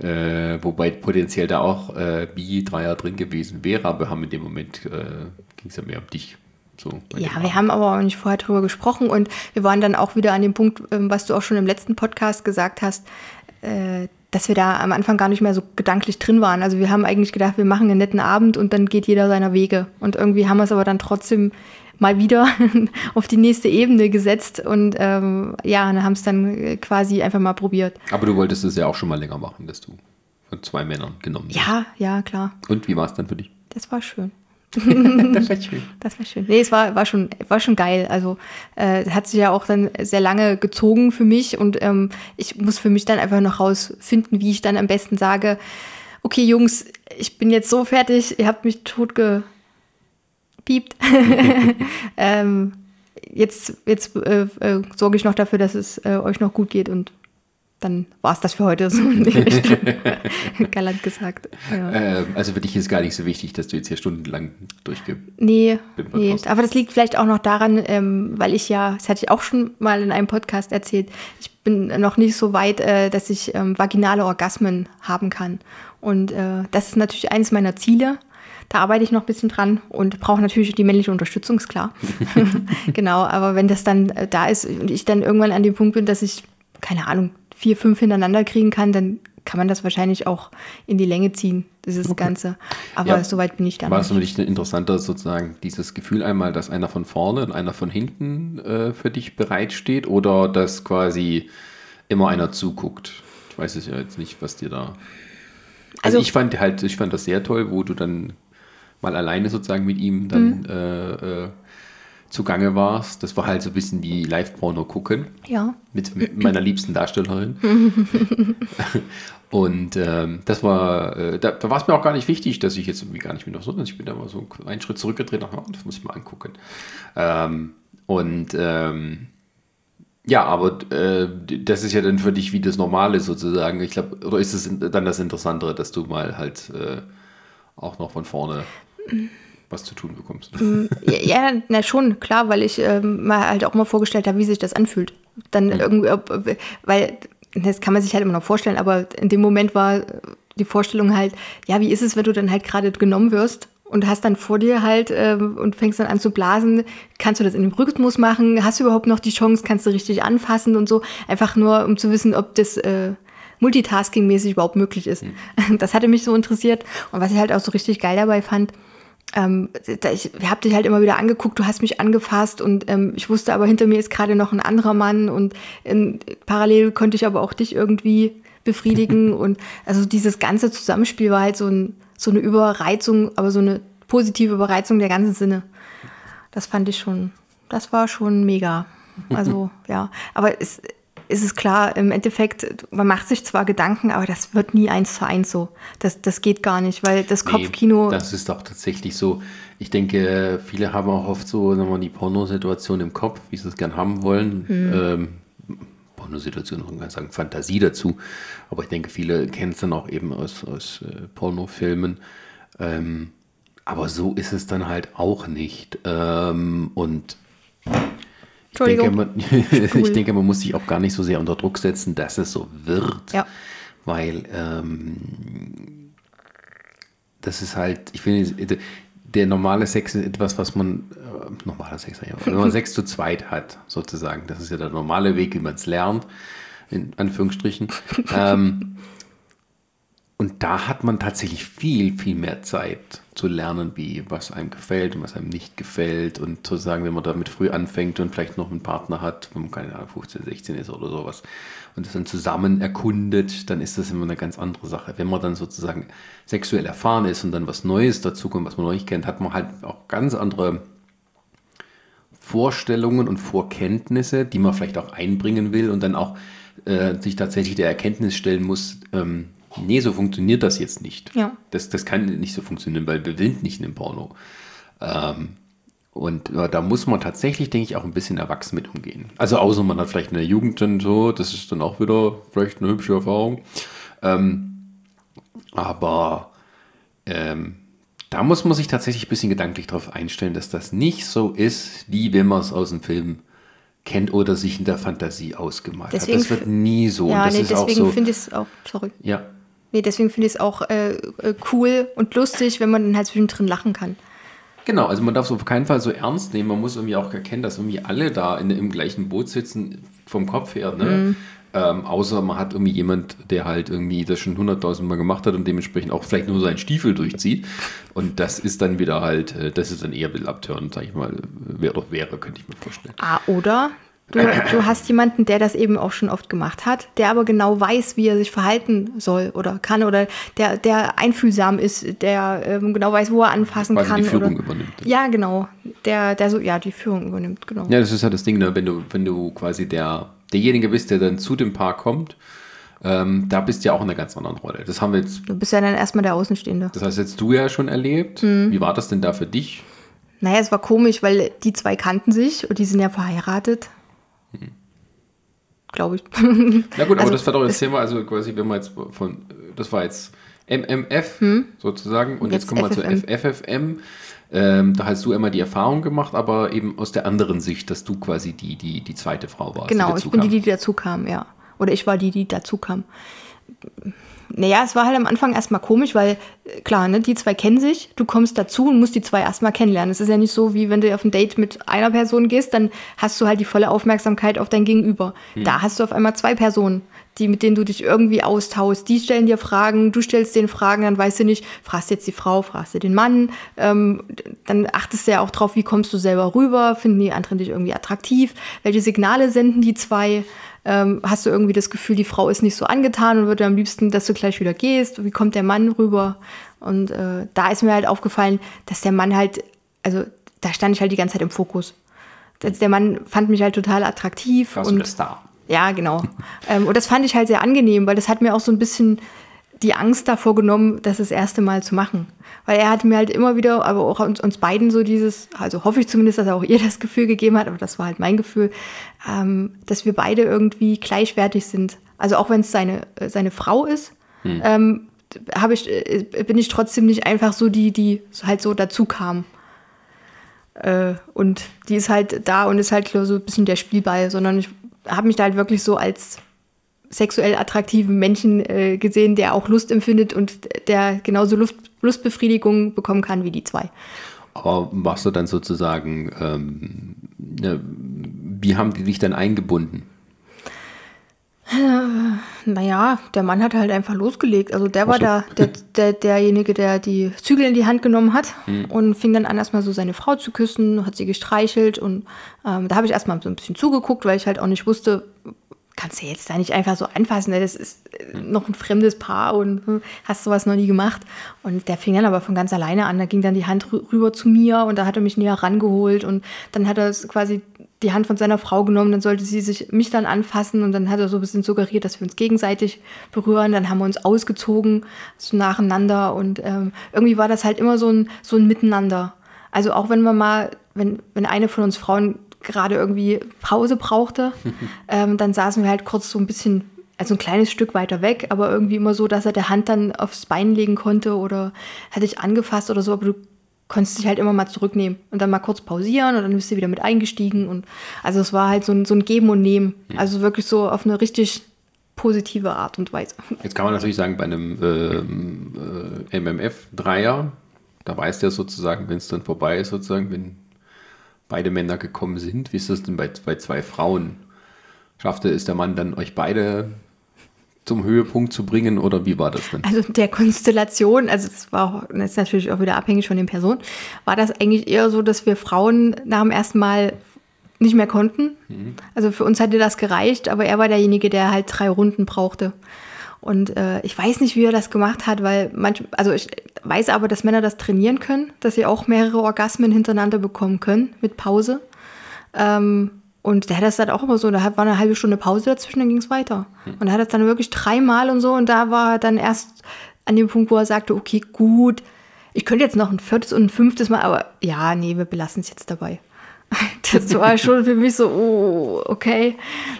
äh, wobei potenziell da auch Bi-Dreier drin gewesen wäre, aber wir haben in dem Moment ging es ja mehr um dich. So, Ja, wir haben aber auch nicht vorher drüber gesprochen und wir waren dann auch wieder an dem Punkt, ähm, was du auch schon im letzten Podcast gesagt hast, äh, dass wir da am Anfang gar nicht mehr so gedanklich drin waren. Also wir haben eigentlich gedacht, wir machen einen netten Abend und dann geht jeder seiner Wege. Und irgendwie haben wir es aber dann trotzdem mal wieder auf die nächste Ebene gesetzt und ähm, ja, haben es dann äh, quasi einfach mal probiert. Aber du wolltest es ja auch schon mal länger machen, dass du von zwei Männern genommen wirst. Ja, ja, klar. Und wie war es dann für dich? Das war schön. das war schön. Das war schön. Nee, es war, war, schon, war schon geil. Also äh, hat sich ja auch dann sehr lange gezogen für mich und ähm, ich muss für mich dann einfach noch rausfinden, wie ich dann am besten sage, okay Jungs, ich bin jetzt so fertig, ihr habt mich tot gepiept. ähm, jetzt jetzt äh, äh, sorge ich noch dafür, dass es äh, euch noch gut geht und dann war es das für heute so. Galant gesagt. Ja. Ähm, also für dich ist gar nicht so wichtig, dass du jetzt hier stundenlang durchge... Nee, nee. aber das liegt vielleicht auch noch daran, ähm, weil ich ja, das hatte ich auch schon mal in einem Podcast erzählt, ich bin noch nicht so weit, äh, dass ich ähm, vaginale Orgasmen haben kann. Und äh, das ist natürlich eines meiner Ziele. Da arbeite ich noch ein bisschen dran und brauche natürlich die männliche Unterstützung, ist klar. genau, aber wenn das dann äh, da ist und ich dann irgendwann an dem Punkt bin, dass ich, keine Ahnung, vier, fünf hintereinander kriegen kann, dann kann man das wahrscheinlich auch in die Länge ziehen, dieses Ganze. Aber Ja. so weit bin ich dann War es für dich interessanter sozusagen dieses Gefühl einmal, dass einer von vorne und einer von hinten äh, für dich bereitsteht oder dass quasi immer einer zuguckt? Ich weiß es ja jetzt nicht, was dir da... Also, Also- ich fand halt, ich fand das sehr toll, wo du dann mal alleine sozusagen mit ihm dann äh, äh, zugange warst. Das war halt so ein bisschen wie Live-Porno gucken Ja. mit meiner liebsten Darstellerin. Und ähm, das war, äh, da, da war es mir auch gar nicht wichtig, dass ich jetzt irgendwie gar nicht mehr noch so, ich bin da mal so einen Schritt zurückgedreht, dachte, oh, das muss ich mal angucken. Ähm, und ähm, ja, aber äh, das ist ja dann für dich wie das Normale sozusagen. Ich glaube, oder ist es dann das Interessantere, dass du mal halt äh, auch noch von vorne was zu tun bekommst? Ja, ja, na schon, klar, weil ich ähm, mal halt auch mal vorgestellt habe, wie sich das anfühlt. Dann irgendwie, ob, ob- weil das kann man sich halt immer noch vorstellen, aber in dem Moment war die Vorstellung halt, ja, wie ist es, wenn du dann halt gerade genommen wirst und hast dann vor dir halt ähm, und fängst dann an zu blasen, kannst du das in dem Rhythmus machen? Hast du überhaupt noch die Chance? Kannst du richtig anfassen und so? Einfach nur, um zu wissen, ob das äh, Multitasking-mäßig überhaupt möglich ist. Das hatte mich so interessiert und was ich halt auch so richtig geil dabei fand, ähm, ich habe dich halt immer wieder angeguckt, du hast mich angefasst und ähm, ich wusste aber, hinter mir ist gerade noch ein anderer Mann und in, parallel konnte ich aber auch dich irgendwie befriedigen und also dieses ganze Zusammenspiel war halt so, ein, so eine Überreizung, aber so eine positive Überreizung der ganzen Sinne. Das fand ich schon, das war schon mega. Also ja, aber es, es ist klar, im Endeffekt, man macht sich zwar Gedanken, aber das wird nie eins zu eins so. Das, das geht gar nicht, weil das Kopfkino. Nee, das ist doch tatsächlich so. Ich denke, viele haben auch oft so sagen wir, mal, die Pornosituation im Kopf, wie sie es gern haben wollen. Ähm, Pornosituation, man kann sagen Fantasie dazu. Aber ich denke, viele kennen es dann auch eben aus, aus äh, Pornofilmen. Ähm, aber so ist es dann halt auch nicht. Ähm, und ich denke, Entschuldigung. man, ich denke, man muss sich auch gar nicht so sehr unter Druck setzen, dass es so wird. Ja. Weil ähm, das ist halt, ich finde, der normale Sex ist etwas, was man, äh, normaler Sex, wenn man Sex zu zweit hat, sozusagen. Das ist ja der normale Weg, wie man es lernt, in Anführungsstrichen. ähm, und da hat man tatsächlich viel, viel mehr Zeit zu lernen, wie was einem gefällt und was einem nicht gefällt. Und zu sagen, wenn man damit früh anfängt und vielleicht noch einen Partner hat, wenn man keine Ahnung, 15, 16 ist oder sowas, und das dann zusammen erkundet, dann ist das immer eine ganz andere Sache. Wenn man dann sozusagen sexuell erfahren ist und dann was Neues dazu kommt, was man noch nicht kennt, hat man halt auch ganz andere Vorstellungen und Vorkenntnisse, die man vielleicht auch einbringen will und dann auch äh, sich tatsächlich der Erkenntnis stellen muss, ähm, nee, so funktioniert das jetzt nicht. Ja. Das, das kann nicht so funktionieren, weil wir sind nicht in einem Porno. Ähm, Und äh, da muss man tatsächlich, denke ich, auch ein bisschen erwachsen mit umgehen. Also außer man hat vielleicht in der Jugend dann so, das ist dann auch wieder vielleicht eine hübsche Erfahrung. Ähm, aber ähm, da muss man sich tatsächlich ein bisschen gedanklich darauf einstellen, dass das nicht so ist, wie wenn man es aus dem Film kennt oder sich in der Fantasie ausgemalt Deswegen hat. Das wird nie so. Ja, nee, deswegen so. finde ich es auch, sorry. Ja, Nee, deswegen finde ich es auch äh, äh, cool und lustig, wenn man dann halt zwischendrin lachen kann. Genau, also man darf es auf keinen Fall so ernst nehmen. Man muss irgendwie auch erkennen, dass irgendwie alle da in, im gleichen Boot sitzen, vom Kopf her. Ne? Mhm. Ähm, außer man hat irgendwie jemand, der halt irgendwie das schon hunderttausend Mal gemacht hat und dementsprechend auch vielleicht nur seinen Stiefel durchzieht. Und das ist dann wieder halt, äh, das ist dann eher ein bisschen abtörend, sag ich mal. Wäre doch wäre, könnte ich mir vorstellen. Ah, oder du, du hast jemanden, der das eben auch schon oft gemacht hat, der aber genau weiß, wie er sich verhalten soll oder kann oder der, der einfühlsam ist, der ähm, genau weiß, wo er anfassen Quasi kann. die Führung oder, übernimmt. Ja, genau. Der, der so, ja, die Führung übernimmt, genau. Ja, das ist halt das Ding, ne? wenn du, wenn du quasi der, derjenige bist, der dann zu dem Paar kommt, ähm, da bist du ja auch in einer ganz anderen Rolle. Das haben wir jetzt, Du bist ja dann erstmal der Außenstehende. das hast jetzt du ja schon erlebt. Mhm. Wie war das denn da für dich? Naja, es war komisch, weil die zwei kannten sich und die sind ja verheiratet. Glaube ich. Ja gut, aber Also, das war doch das Thema, also quasi, wenn man jetzt von, das war jetzt MMF sozusagen und jetzt, Hm. Jetzt kommen wir zu FFM. Ähm, da hast du immer die Erfahrung gemacht, aber eben aus der anderen Sicht, dass du quasi die, die, die zweite Frau warst. Genau, die ich bin die, die dazu kam, ja. Oder ich war die, die dazu kam. Naja, es war halt am Anfang erstmal komisch, weil äh, klar, ne, die zwei kennen sich, du kommst dazu und musst die zwei erstmal kennenlernen. Es ist ja nicht so, wie wenn du auf ein Date mit einer Person gehst, dann hast du halt die volle Aufmerksamkeit auf dein Gegenüber. Da hast du auf einmal zwei Personen, die, mit denen du dich irgendwie austauschst. Die stellen dir Fragen, du stellst denen Fragen, dann weißt du nicht, fragst du jetzt die Frau, fragst du den Mann, ähm, dann achtest du ja auch drauf, wie kommst du selber rüber, finden die anderen dich irgendwie attraktiv, welche Signale senden die zwei, ähm, hast du irgendwie das Gefühl, die Frau ist nicht so angetan und würde am liebsten, dass du gleich wieder gehst, wie kommt der Mann rüber? Und äh, da ist mir halt aufgefallen, dass der Mann halt, also da stand ich halt die ganze Zeit im Fokus. Das- Der Mann fand mich halt total attraktiv Warst du und der Star. ja, genau. ähm, und das fand ich halt sehr angenehm, weil das hat mir auch so ein bisschen die Angst davor genommen, das das erste Mal zu machen. Weil er hat mir halt immer wieder, aber auch uns, uns beiden so dieses, also hoffe ich zumindest, dass er auch ihr das Gefühl gegeben hat, aber das war halt mein Gefühl, ähm, dass wir beide irgendwie gleichwertig sind. Also auch wenn es seine, äh, seine Frau ist, ähm, habe ich, äh, bin ich trotzdem nicht einfach so die, die halt so dazu kam. Äh, und die ist halt da und ist halt so ein bisschen der Spielball, sondern ich habe mich da halt wirklich so als sexuell attraktiven Menschen äh, gesehen, der auch Lust empfindet und der genauso Lust, Lustbefriedigung bekommen kann wie die zwei. Aber warst du dann sozusagen, ähm, ne, wie haben die dich dann eingebunden? Naja, der Mann hat halt einfach losgelegt. Also der war so. da der, der, derjenige, der die Zügel in die Hand genommen hat Hm. und fing dann an, erstmal so seine Frau zu küssen, hat sie gestreichelt und ähm, da habe ich erstmal so ein bisschen zugeguckt, weil ich halt auch nicht wusste, kannst du jetzt da nicht einfach so anfassen, ne? das ist äh, noch ein fremdes Paar und hm, hast sowas noch nie gemacht. Und der fing dann aber von ganz alleine an, da ging dann die Hand rü- rüber zu mir und da hat er mich näher rangeholt und dann hat er quasi die Hand von seiner Frau genommen, dann sollte sie sich mich dann anfassen und dann hat er so ein bisschen suggeriert, dass wir uns gegenseitig berühren. Dann haben wir uns ausgezogen, so nacheinander und ähm, irgendwie war das halt immer so ein, so ein Miteinander. Also auch wenn man mal, wenn, wenn eine von uns Frauen gerade irgendwie Pause brauchte, ähm, dann saßen wir halt kurz so ein bisschen, also ein kleines Stück weiter weg, aber irgendwie immer so, dass er der Hand dann aufs Bein legen konnte oder hat dich angefasst oder so, aber du konntest dich halt immer mal zurücknehmen und dann mal kurz pausieren und dann bist du wieder mit eingestiegen und also es war halt so ein, so ein Geben und Nehmen, also wirklich so auf eine richtig positive Art und Weise. Jetzt kann man natürlich sagen, bei einem ähm, äh, MMF-Dreier, da weißt du ja sozusagen, wenn es dann vorbei ist, sozusagen, wenn beide Männer gekommen sind, wie ist das denn bei, bei zwei Frauen? Schaffte es der Mann dann, euch beide zum Höhepunkt zu bringen oder wie war das denn? Also der Konstellation, also das war auch, das ist natürlich auch wieder abhängig von den Personen, war das eigentlich eher so, dass wir Frauen nach dem ersten Mal nicht mehr konnten. Also für uns hatte das gereicht, aber er war derjenige, der halt drei Runden brauchte. Und äh, ich weiß nicht, wie er das gemacht hat, weil manch, also ich weiß aber, dass Männer das trainieren können, dass sie auch mehrere Orgasmen hintereinander bekommen können mit Pause. Ähm, und der hat das halt auch immer so, da war eine halbe Stunde Pause dazwischen, dann ging es weiter. Und er hat das dann wirklich dreimal und so und da war er dann erst an dem Punkt, wo er sagte, okay, gut, Ich könnte jetzt noch ein viertes und ein fünftes Mal, aber ja, nee, wir belassen es jetzt dabei. Das war schon für mich so, oh, okay.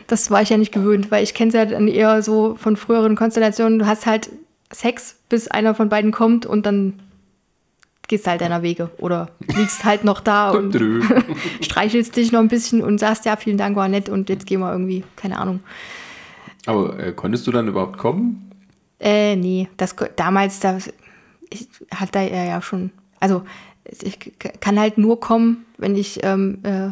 Das war ich ja nicht gewöhnt, weil ich kenne es ja dann eher so von früheren Konstellationen. Du hast halt Sex, bis einer von beiden kommt und dann gehst halt deiner Wege oder liegst halt noch da und streichelst dich noch ein bisschen und sagst, ja, vielen Dank, war nett und jetzt gehen wir irgendwie, keine Ahnung. Aber äh, konntest du dann überhaupt kommen? Äh, nee, das damals, da ich hatte er ja schon, also ich kann halt nur kommen, wenn ich ähm, äh,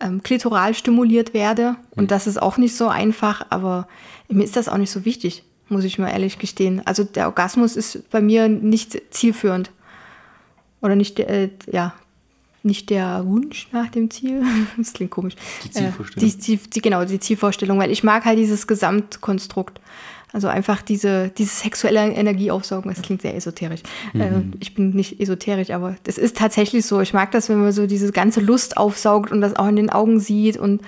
ähm, klitoral stimuliert werde. Und das ist auch nicht so einfach, aber mir ist das auch nicht so wichtig, muss ich mal ehrlich gestehen. Also der Orgasmus ist bei mir nicht zielführend. Oder nicht, der, äh, ja, nicht der Wunsch nach dem Ziel. Das klingt komisch. Die Zielvorstellung. Äh, die, die, die, genau, die Zielvorstellung, weil ich mag halt dieses Gesamtkonstrukt. Also einfach diese, diese sexuelle Energie aufsaugen, das klingt sehr esoterisch. Äh, ich bin nicht esoterisch, aber das ist tatsächlich so. Ich mag das, wenn man so diese ganze Lust aufsaugt und das auch in den Augen sieht und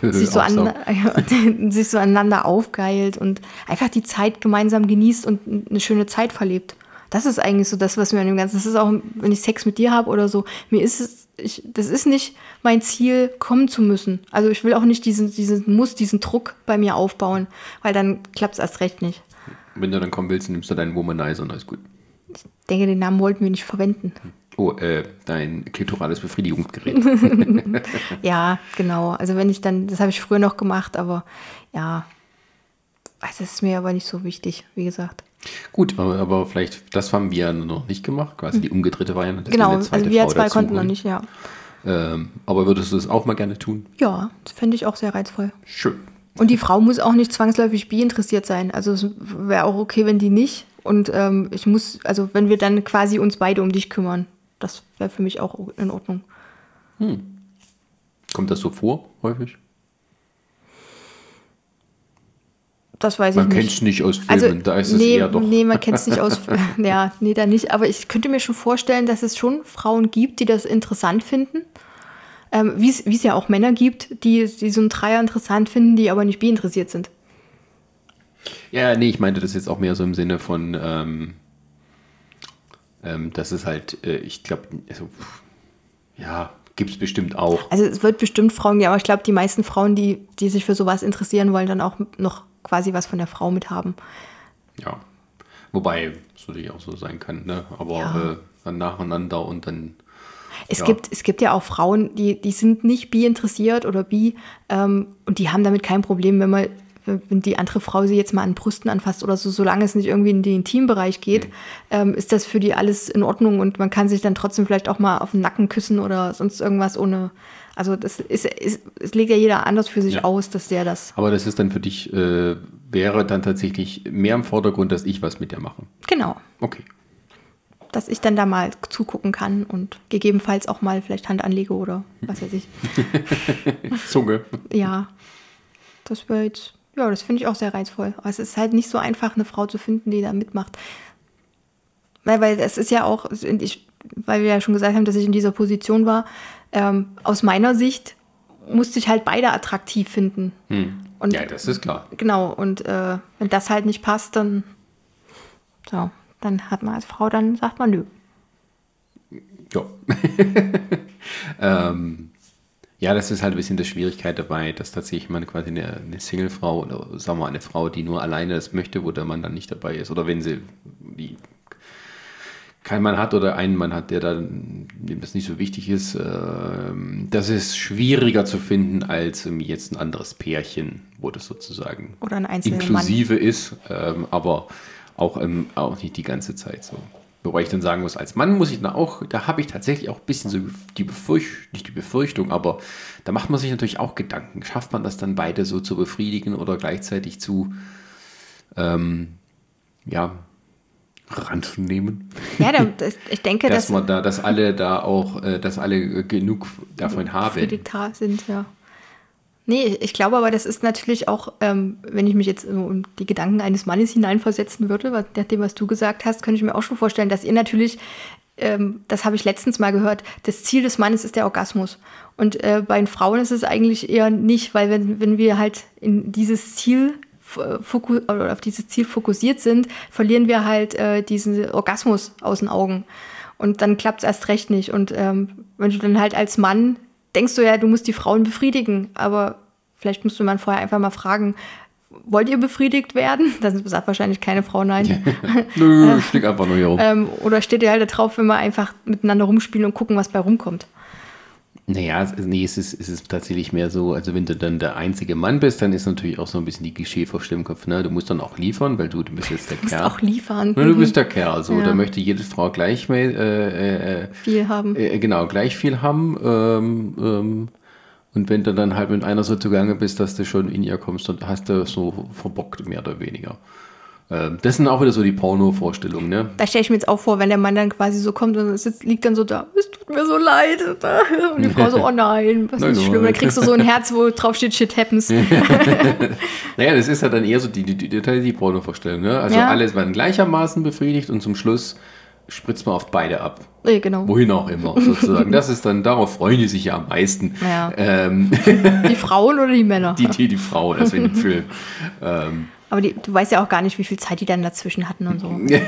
sich so, an, sich so aneinander aufgeilt und einfach die Zeit gemeinsam genießt und eine schöne Zeit verlebt. Das ist eigentlich so das, was mir an dem Ganzen, das ist auch, wenn ich Sex mit dir habe oder so, mir ist es, ich, das ist nicht mein Ziel, kommen zu müssen. Also ich will auch nicht diesen, diesen Muss, diesen Druck bei mir aufbauen, weil dann klappt es erst recht nicht. Wenn du dann kommen willst, nimmst du deinen Womanizer und alles gut. Ich denke, den Namen wollten wir nicht verwenden. Oh, äh, dein klitorales Befriedigungsgerät. Ja, genau. Also wenn ich dann, das habe ich früher noch gemacht, aber ja, das ist mir aber nicht so wichtig, wie gesagt. Gut, aber, aber vielleicht, das haben wir noch nicht gemacht, quasi die umgedrehte Variante. genau, also wir Frau zwei dazu konnten noch nicht, ja. Ähm, aber würdest du das auch mal gerne tun? Ja, das fände ich auch sehr reizvoll. Schön. Und die Frau muss auch nicht zwangsläufig bi interessiert sein. Also es wäre auch okay, wenn die nicht. Und ähm, ich muss, also wenn wir dann quasi uns beide um dich kümmern, das wäre für mich auch in Ordnung. Kommt das so vor, häufig? Das weiß Man ich kennt nicht. es nicht aus Filmen, Also, da ist es nee, eher doch. nee, man kennt es nicht aus. ja, nee, da nicht. Aber ich könnte mir schon vorstellen, dass es schon Frauen gibt, die das interessant finden. Ähm, Wie es es ja auch Männer gibt, die, die so einen Dreier interessant finden, die aber nicht bi interessiert sind. Ja, nee, ich meinte das jetzt auch mehr so im Sinne von, ähm, ähm, das ist halt, äh, ich glaube, also, ja, gibt es bestimmt auch. Also es wird bestimmt Frauen geben, aber ich glaube, die meisten Frauen, die, die sich für sowas interessieren, wollen dann auch noch quasi was von der Frau mit haben. Ja. Wobei es natürlich auch so sein kann, ne? Aber Ja. äh, dann nacheinander und dann. Es, Ja. gibt, es gibt ja auch Frauen, die, die sind nicht bi interessiert oder bi ähm, und die haben damit kein Problem, wenn man wenn die andere Frau sie jetzt mal an Brüsten anfasst oder so, solange es nicht irgendwie in den Intimbereich geht, ähm, ist das für die alles in Ordnung und man kann sich dann trotzdem vielleicht auch mal auf den Nacken küssen oder sonst irgendwas ohne. Also das ist, ist es legt ja jeder anders für sich Ja. aus, dass der das. Aber das ist dann für dich, äh, wäre dann tatsächlich mehr im Vordergrund, dass ich was mit dir mache. Genau. Okay. Dass ich dann da mal zugucken kann und gegebenenfalls auch mal vielleicht Hand anlege oder was weiß ich. Zunge. Ja, das wäre jetzt, ja, das finde ich auch sehr reizvoll. Aber es ist halt nicht so einfach, eine Frau zu finden, die da mitmacht. Weil, weil es ist ja auch, ich, weil wir ja schon gesagt haben, dass ich in dieser Position war, ähm, aus meiner Sicht musste ich halt beide attraktiv finden. Und Ja, das ist klar. genau, und äh, wenn das halt nicht passt, dann, so, dann hat man als Frau, dann sagt man nö. Ja. ähm, ja, das ist halt ein bisschen die Schwierigkeit dabei, dass tatsächlich man quasi eine, eine Single-Frau oder sagen wir mal eine Frau, die nur alleine das möchte, wo der Mann dann nicht dabei ist. Oder wenn sie die keinen Mann hat oder einen Mann hat, der dann, dem das nicht so wichtig ist, ähm, das ist schwieriger zu finden als jetzt ein anderes Pärchen, wo das sozusagen Oder ein einzelner Mann. inklusive ist, ähm, aber auch, auch nicht die ganze Zeit so. Wobei ich dann sagen muss, als Mann muss ich dann auch, da habe ich tatsächlich auch ein bisschen so die Befürchtung, nicht die Befürchtung, aber da macht man sich natürlich auch Gedanken. Schafft man das dann beide so zu befriedigen oder gleichzeitig zu, ähm, ja, ranzunehmen? Ja, da, das, ich denke, dass dass man da, dass alle da auch, äh, dass alle äh, genug davon haben. befriedigt sind, ja. Nee, ich glaube aber, das ist natürlich auch, ähm, wenn ich mich jetzt so in die Gedanken eines Mannes hineinversetzen würde, was, nach dem, was du gesagt hast, könnte ich mir auch schon vorstellen, dass ihr natürlich, ähm, das habe ich letztens mal gehört, das Ziel des Mannes ist der Orgasmus. Und äh, bei den Frauen ist es eigentlich eher nicht, weil wenn, wenn wir halt in dieses Ziel oder auf dieses Ziel fokussiert sind, verlieren wir halt äh, diesen Orgasmus aus den Augen. Und dann klappt es erst recht nicht. Und ähm, wenn du dann halt als Mann denkst du ja, du musst die Frauen befriedigen, aber vielleicht musst du man vorher einfach mal fragen, wollt ihr befriedigt werden? Dann sagt wahrscheinlich keine Frau nein. Nö, ich einfach nur hier rum. ähm, oder steht ihr halt da drauf, wenn wir einfach miteinander rumspielen und gucken, was bei rumkommt? Naja, es- nee, es ist, es ist tatsächlich mehr so, also wenn du dann der einzige Mann bist, dann ist natürlich auch so ein bisschen die Klischeevorstellung im Kopf, ne? Du musst dann auch liefern, weil du, du bist jetzt der Du musst Kerl. auch liefern. Ne, du Mhm. bist der Kerl, so. Ja. Da möchte jede Frau gleich mehr, äh, äh, viel haben. äh, genau, gleich viel haben. Ähm, ähm, und wenn du dann halt mit einer so zugange bist, dass du schon in ihr kommst, dann hast du so verbockt, mehr oder weniger. Ähm, das sind auch wieder so die Porno-Vorstellungen, ne? Da stelle ich mir jetzt auch vor, wenn der Mann dann quasi so kommt und sitzt, liegt dann so da, es tut mir so leid. Und die Frau so, oh nein, was ist schlimm. nein. Dann kriegst du so ein Herz, wo drauf steht, shit happens. Naja, das ist ja dann eher so die, die, die, die, Porno-Vorstellung, ne? Also Ja. alles werden gleichermaßen befriedigt und zum Schluss spritzt man auf beide ab. Nee, genau. Wohin auch immer, sozusagen. Das ist dann, darauf freuen die sich ja am meisten. Ja. Ähm, Die Frauen oder die Männer? die, die, die Frau, das in dem Film. Ähm, Aber die, du weißt ja auch gar nicht, wie viel Zeit die dann dazwischen hatten und so. ja,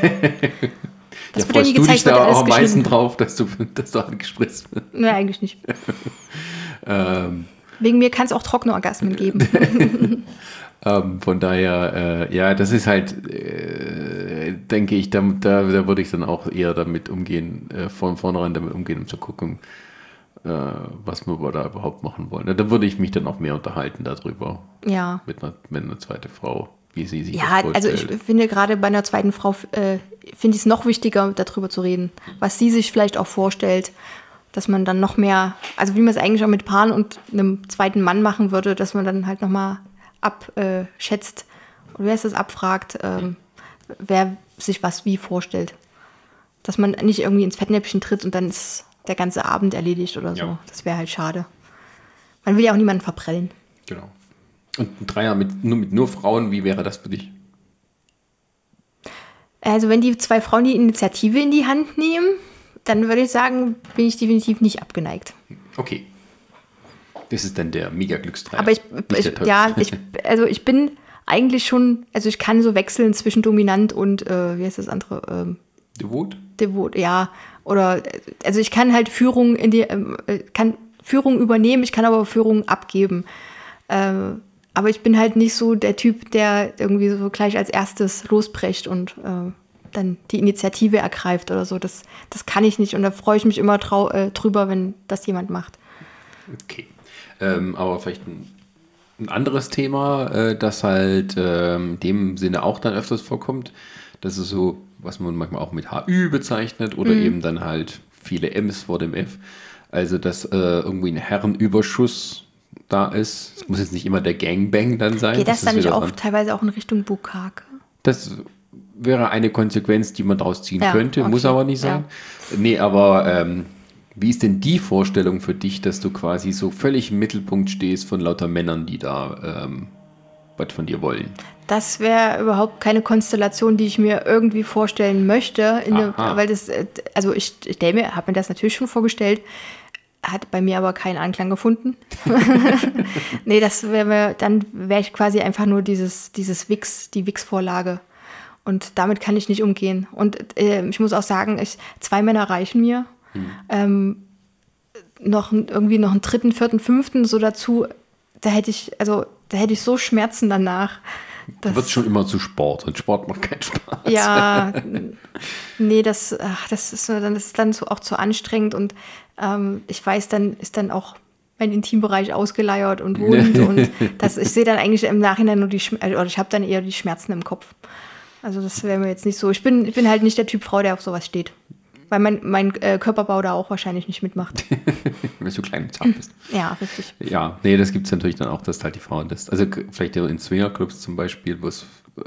Das wird ja nie du dich gezeigt, da ja auch am meisten drauf, dass du, dass du angespritzt wirst? Nee, eigentlich nicht. Ähm, Wegen mir kann es auch trockene Orgasmen geben. ähm, von daher, äh, ja, das ist halt, äh, denke ich, da, da, da würde ich dann auch eher damit umgehen, äh, von vornherein damit umgehen, um zu gucken, äh, was wir da überhaupt machen wollen. Da würde ich mich dann auch mehr unterhalten darüber ja. mit einer, mit einer zweiten Frau, wie sie sich Ja, also ich finde gerade bei einer zweiten Frau äh, finde ich es noch wichtiger, darüber zu reden, was sie sich vielleicht auch vorstellt, dass man dann noch mehr, also wie man es eigentlich auch mit Paaren und einem zweiten Mann machen würde, dass man dann halt nochmal abschätzt oder wer ist das abfragt, ähm, wer sich was wie vorstellt. Dass man nicht irgendwie ins Fettnäpfchen tritt und dann ist der ganze Abend erledigt oder so. Ja. Das wäre halt schade. Man will ja auch niemanden verprellen. Genau. Und ein Dreier mit nur, mit nur Frauen, wie wäre das für dich? Also wenn die zwei Frauen die Initiative in die Hand nehmen, dann würde ich sagen, bin ich definitiv nicht abgeneigt. Okay. Das ist dann der Mega-Glücksdreier. Aber ich, ich ja, ich, also ich bin eigentlich schon, also ich kann so wechseln zwischen dominant und, äh, wie heißt das andere, ähm, Devot? devot, ja, oder, also ich kann halt Führung in die, ähm, äh, kann Führung übernehmen, ich kann aber Führung abgeben. Ähm, aber ich bin halt nicht so der Typ, der irgendwie so gleich als erstes losbrecht und äh, dann die Initiative ergreift oder so. Das, das kann ich nicht und da freue ich mich immer äh, drüber, wenn das jemand macht. Okay. Ähm, aber vielleicht ein, ein anderes Thema, äh, das halt ähm, in dem Sinne auch dann öfters vorkommt. Das ist so, was man manchmal auch mit HÜ bezeichnet oder eben dann halt viele M's vor dem F. Also, dass äh, irgendwie ein Herrenüberschuss da ist. Es muss jetzt nicht immer der Gangbang dann sein. Geht das, ist dann nicht auch dran. teilweise auch in Richtung Bukake? Das wäre eine Konsequenz, die man daraus ziehen Ja, könnte, okay, muss aber nicht sein. Nee, aber ähm, wie ist denn die Vorstellung für dich, dass du quasi so völlig im Mittelpunkt stehst von lauter Männern, die da ähm, was von dir wollen? Das wäre überhaupt keine Konstellation, die ich mir irgendwie vorstellen möchte. Aha. weil das, äh, also ich, ich mir, habe mir das natürlich schon vorgestellt, hat bei mir aber keinen Anklang gefunden. nee, das wäre mir, dann wäre ich quasi einfach nur dieses, dieses Wix, die Wix-Vorlage. Und damit kann ich nicht umgehen. Und äh, ich muss auch sagen, ich, zwei Männer reichen mir. Ähm, noch irgendwie noch einen dritten, vierten, fünften so dazu, da hätte ich, also da hätte ich so Schmerzen danach. Du wirst schon immer zu Sport und Sport macht keinen Spaß. Ja, nee, das, ach, das ist dann das ist dann so auch zu anstrengend und ähm, ich weiß, dann ist dann auch mein Intimbereich ausgeleiert und wund und das, ich sehe dann eigentlich im Nachhinein nur die Schm äh, oder ich habe dann eher die Schmerzen im Kopf. Also das wäre mir jetzt nicht so. Ich bin, ich bin halt nicht der Typ Frau, der auf sowas steht. Weil mein, mein äh, Körperbau da auch wahrscheinlich nicht mitmacht. Wenn du so klein und zart bist. Ja, richtig. Ja, nee, das gibt es natürlich dann auch, dass halt die Frauen das, also vielleicht in Swingerclubs zum Beispiel, wo es, äh,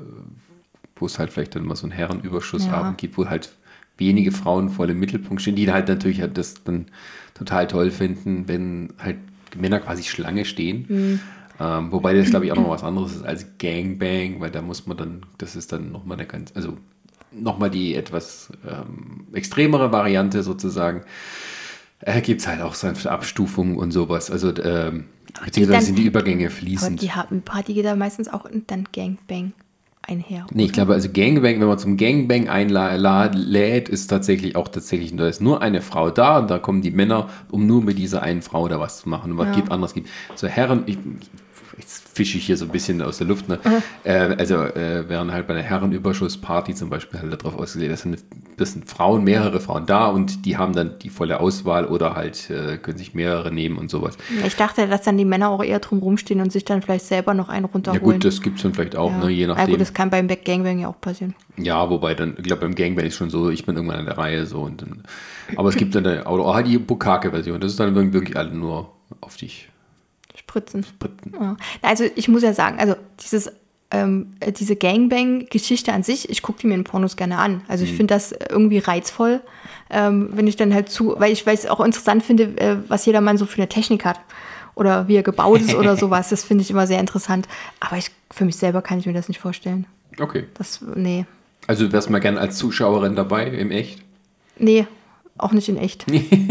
wo es halt vielleicht dann mal so einen Herrenüberschussabend Ja. gibt, wo halt wenige Frauen vor dem Mittelpunkt stehen, die halt natürlich halt das dann total toll finden, wenn halt Männer quasi Schlange stehen. Mhm. Ähm, wobei das, glaube ich, auch noch was anderes ist als Gangbang, weil da muss man dann, das ist dann nochmal eine ganz, also nochmal die etwas ähm, extremere Variante sozusagen. Äh, Gibt es halt auch sanfte Abstufungen und sowas. Also ähm, Beziehungsweise dann- sind die Übergänge Aber fließend. die haben Party geht da meistens auch dann Gangbang einher. Nee, ich glaube, also Gangbang, wenn man zum Gangbang einlädt, ist tatsächlich auch tatsächlich, da ist nur eine Frau da und da kommen die Männer, um nur mit dieser einen Frau da was zu machen. Und was Ja. gibt anderes gibt. So Herren, ich, jetzt fische ich hier so ein bisschen aus der Luft, ne? Äh, also äh, wären halt bei einer Herrenüberschussparty zum Beispiel halt darauf ausgelegt, das sind, das sind Frauen, mehrere Frauen da und die haben dann die volle Auswahl oder halt äh, können sich mehrere nehmen und sowas. Ich dachte, dass dann die Männer auch eher drum rumstehen und sich dann vielleicht selber noch einen Ja runterholen. gut, das gibt es dann vielleicht auch, Ja. ne? je Na nachdem. gut, das kann beim Gangbang ja auch passieren. Ja, wobei dann, ich glaube, beim Gangbang ist schon so, ich bin irgendwann an der Reihe so und dann, aber es gibt dann, eine- oder halt die Bukake-Version, das ist dann wirklich alle nur auf dich Spritzen. spritzen. Ja. Also ich muss ja sagen, also dieses, ähm, äh, diese Gangbang-Geschichte an sich, ich gucke die mir in Pornos gerne an. Also Mhm. ich finde das irgendwie reizvoll, ähm, wenn ich dann halt zu, weil ich es auch interessant finde, äh, was jeder Mann so für eine Technik hat. Oder wie er gebaut ist oder sowas. Das finde ich immer sehr interessant. Aber ich, für mich selber kann ich mir das nicht vorstellen. Okay. Das, nee. Also du wärst mal gerne als Zuschauerin dabei, im Echt? Nee, auch nicht in echt.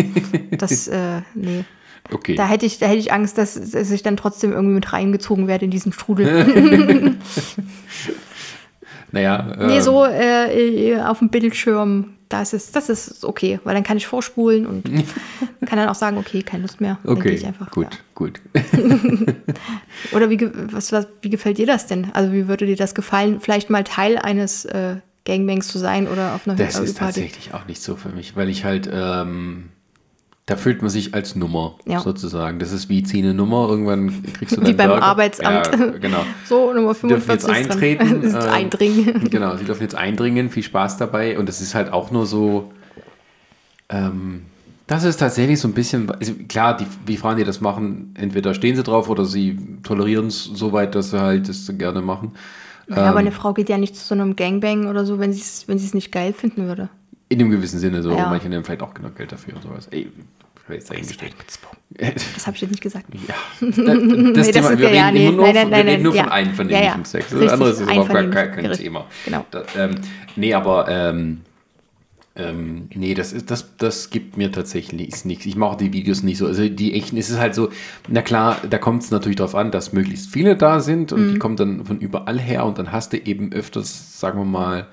das, äh, nee. Okay. Da hätte ich, da hätte ich Angst, dass, dass ich dann trotzdem irgendwie mit reingezogen werde in diesen Strudel. naja, äh, Nee, so äh, auf dem Bildschirm, das ist, das ist okay, weil dann kann ich vorspulen und kann dann auch sagen, okay, keine Lust mehr. Okay, einfach, gut, Ja. gut. Oder wie, was, was, wie gefällt dir das denn? Also wie würde dir das gefallen, vielleicht mal Teil eines äh, Gangbangs zu sein oder auf einer Das ist tatsächlich auch nicht so für mich, weil ich halt, ähm, da fühlt man sich als Nummer Ja. sozusagen. Das ist wie zieh eine Nummer, irgendwann kriegst du Wie beim Burger. Arbeitsamt. Ja, genau. So, Nummer Sie dürfen jetzt 45 ist dran. eintreten. Ist ähm, Eindringen. Genau, sie dürfen jetzt eindringen. Viel Spaß dabei. Und es ist halt auch nur so. Ähm, das ist tatsächlich so ein bisschen. Also klar, die, die Frauen, die das machen, entweder stehen sie drauf oder sie tolerieren es so weit, dass sie halt das gerne machen. Ja, Ähm. aber eine Frau geht ja nicht zu so einem Gangbang oder so, wenn sie es wenn sie es nicht geil finden würde. In einem gewissen Sinne so. Ja. Manche nehmen vielleicht auch genug Geld dafür und sowas. Ey, ich habe jetzt dahingestellt. Das habe ich jetzt nicht gesagt. Ja, das, das das Thema, ist wir ja- reden nee, immer nur, nein, nein, nein, reden nur ja. von einvernehmlichem Ja, ja. Sex. Das Richtig, andere ist überhaupt gar kein, richtig. Thema. Genau. Da, ähm, nee, aber ähm, ähm, nee, das, ist, das, das gibt mir tatsächlich nichts. Ich mache die Videos nicht so. Also die echten, es ist halt so, na klar, da kommt es natürlich darauf an, dass möglichst viele da sind und Mhm. die kommen dann von überall her und dann hast du eben öfters, sagen wir mal,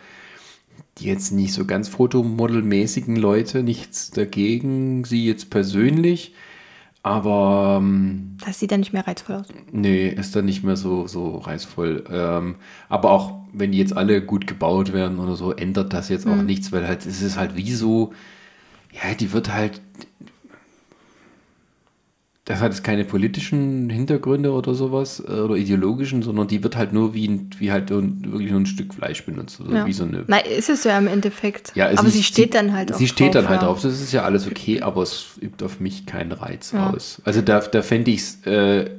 jetzt nicht so ganz fotomodelmäßigen Leute, nichts dagegen, sie jetzt persönlich, aber ähm, Das sieht dann nicht mehr reizvoll aus. Nee, ist dann nicht mehr so, so reizvoll. Ähm, aber auch wenn die jetzt alle gut gebaut werden oder so, ändert das jetzt auch nichts, weil halt es ist halt wie so, ja, die wird halt, das hat jetzt keine politischen Hintergründe oder sowas äh, oder ideologischen, sondern die wird halt nur wie, ein- wie halt wirklich nur ein Stück Fleisch benutzt. Also Ja. wie so eine Na, ist es ja im Endeffekt. ja, aber ist- sie steht dann halt Sie auch steht drauf, dann halt ja. drauf. Das ist ja alles okay, aber es übt auf mich keinen Reiz Ja. aus. Also da, da fände ich es, äh,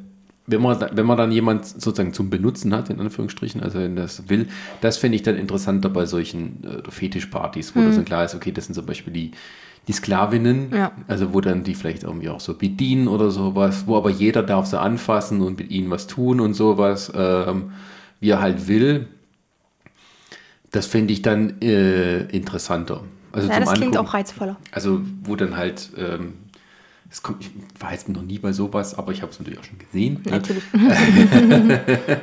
wenn, man, wenn man dann jemand sozusagen zum Benutzen hat, in Anführungsstrichen, also wenn das will, das fände ich dann interessanter bei solchen äh, Fetischpartys, wo das dann klar ist, okay, das sind zum Beispiel die, die Sklavinnen. Ja. also wo dann die vielleicht irgendwie auch so bedienen oder sowas, wo aber jeder darf sie anfassen und mit ihnen was tun und sowas, ähm, wie er halt will. Das fände ich dann äh, interessanter. Also Ja, zum das klingt Angucken. auch reizvoller. Also wo dann halt, ähm, es kommt, ich war jetzt noch nie bei sowas, aber ich habe es natürlich auch schon gesehen. Ne? Natürlich.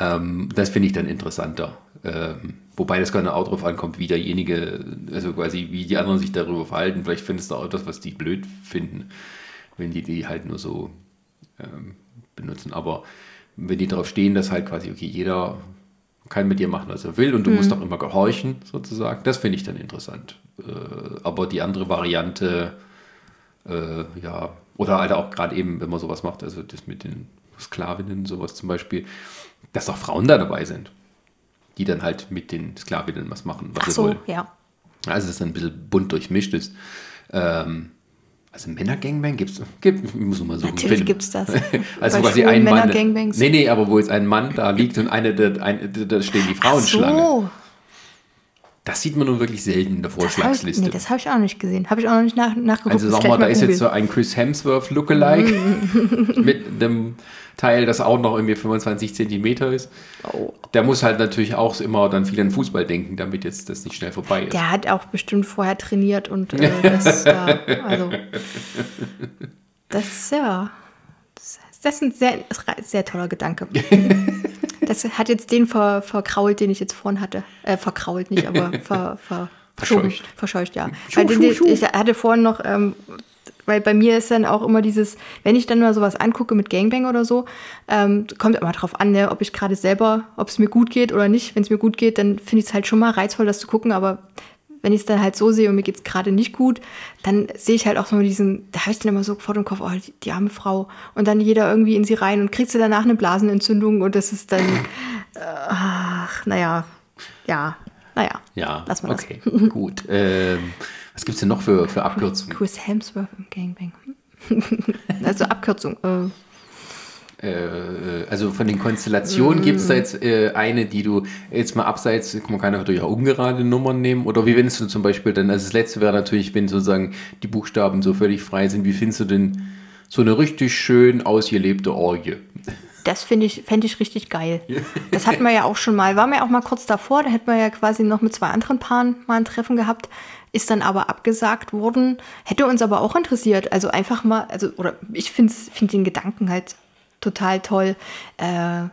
Ähm, das finde ich dann interessanter. Ähm, wobei das gerne auch drauf ankommt, wie derjenige, also quasi wie die anderen sich darüber verhalten. Vielleicht findest du auch etwas, was die blöd finden, wenn die die halt nur so ähm, benutzen. Aber wenn die darauf stehen, dass halt quasi, okay, jeder kann mit dir machen, was er will und du musst auch immer gehorchen, sozusagen, das finde ich dann interessant. Äh, aber die andere Variante, äh, ja, oder halt auch gerade eben, wenn man sowas macht, also das mit den Sklavinnen, sowas zum Beispiel, dass auch Frauen da dabei sind, die dann halt mit den Sklavinnen was machen, was Ach sie so, wollen. ja. Also, dass dann ein bisschen bunt durchmischt ist. Ähm, also Männer-Gangbang gibt es, gibt, ich muss mal so Natürlich gibt es das. Also quasi ein Mann. Nee, nee, aber wo jetzt ein Mann da liegt und eine, der, ein, da stehen die Frauenschlange. So, Das sieht man nun wirklich selten in der das habe Vorschlagsliste. nee, das hab ich auch noch nicht gesehen. Habe ich auch noch nicht nach, nachgeguckt. Also sag mal, da ist jetzt so ein Chris Hemsworth Lookalike mit einem Teil, das auch noch irgendwie 25 Zentimeter ist. Oh. Der muss halt natürlich auch immer dann viel an Fußball denken, damit jetzt das nicht schnell vorbei ist. Der hat auch bestimmt vorher trainiert und äh, das, äh, also, das, ja, das das ist ein sehr, sehr toller Gedanke. Das hat jetzt den ver, verkrault, den ich jetzt vorhin hatte. Äh, verkrault nicht, aber ver, ver, Verscheucht. Verscheucht, ja. Schuh, Weil schuh, schuh. ich hatte vorhin noch, ähm, weil bei mir ist dann auch immer dieses, wenn ich dann mal sowas angucke mit Gangbang oder so, ähm, kommt immer drauf an, ne, ob ich gerade selber, ob es mir gut geht oder nicht. Wenn es mir gut geht, dann finde ich es halt schon mal reizvoll, das zu gucken, aber wenn ich es dann halt so sehe und mir geht es gerade nicht gut, dann sehe ich halt auch so diesen, da habe ich dann immer so vor dem Kopf, oh, die, die arme Frau. Und dann jeder irgendwie in sie rein und kriegt sie danach eine Blasenentzündung und das ist dann, äh, ach, naja, ja, naja. Ja, Lass mal das. okay, gut. Ähm, was gibt es denn noch für, für Abkürzungen? Chris Hemsworth im Gangbang. also Abkürzung. Äh, also von den Konstellationen gibt es da jetzt äh, eine, die du jetzt mal abseits, man kann natürlich auch ungerade Nummern nehmen, oder wie findest du zum Beispiel dann, also das letzte wäre natürlich, wenn sozusagen die Buchstaben so völlig frei sind, wie findest du denn so eine richtig schön ausgelebte Orgie? Das finde ich, fände ich richtig geil. Das hatten wir ja auch schon mal. Waren wir auch mal kurz davor, da hätten wir ja quasi noch mit zwei anderen Paaren mal ein Treffen gehabt, ist dann aber abgesagt worden. Hätte uns aber auch interessiert. Also einfach mal, also, oder ich finde find den Gedanken halt total toll. Äh,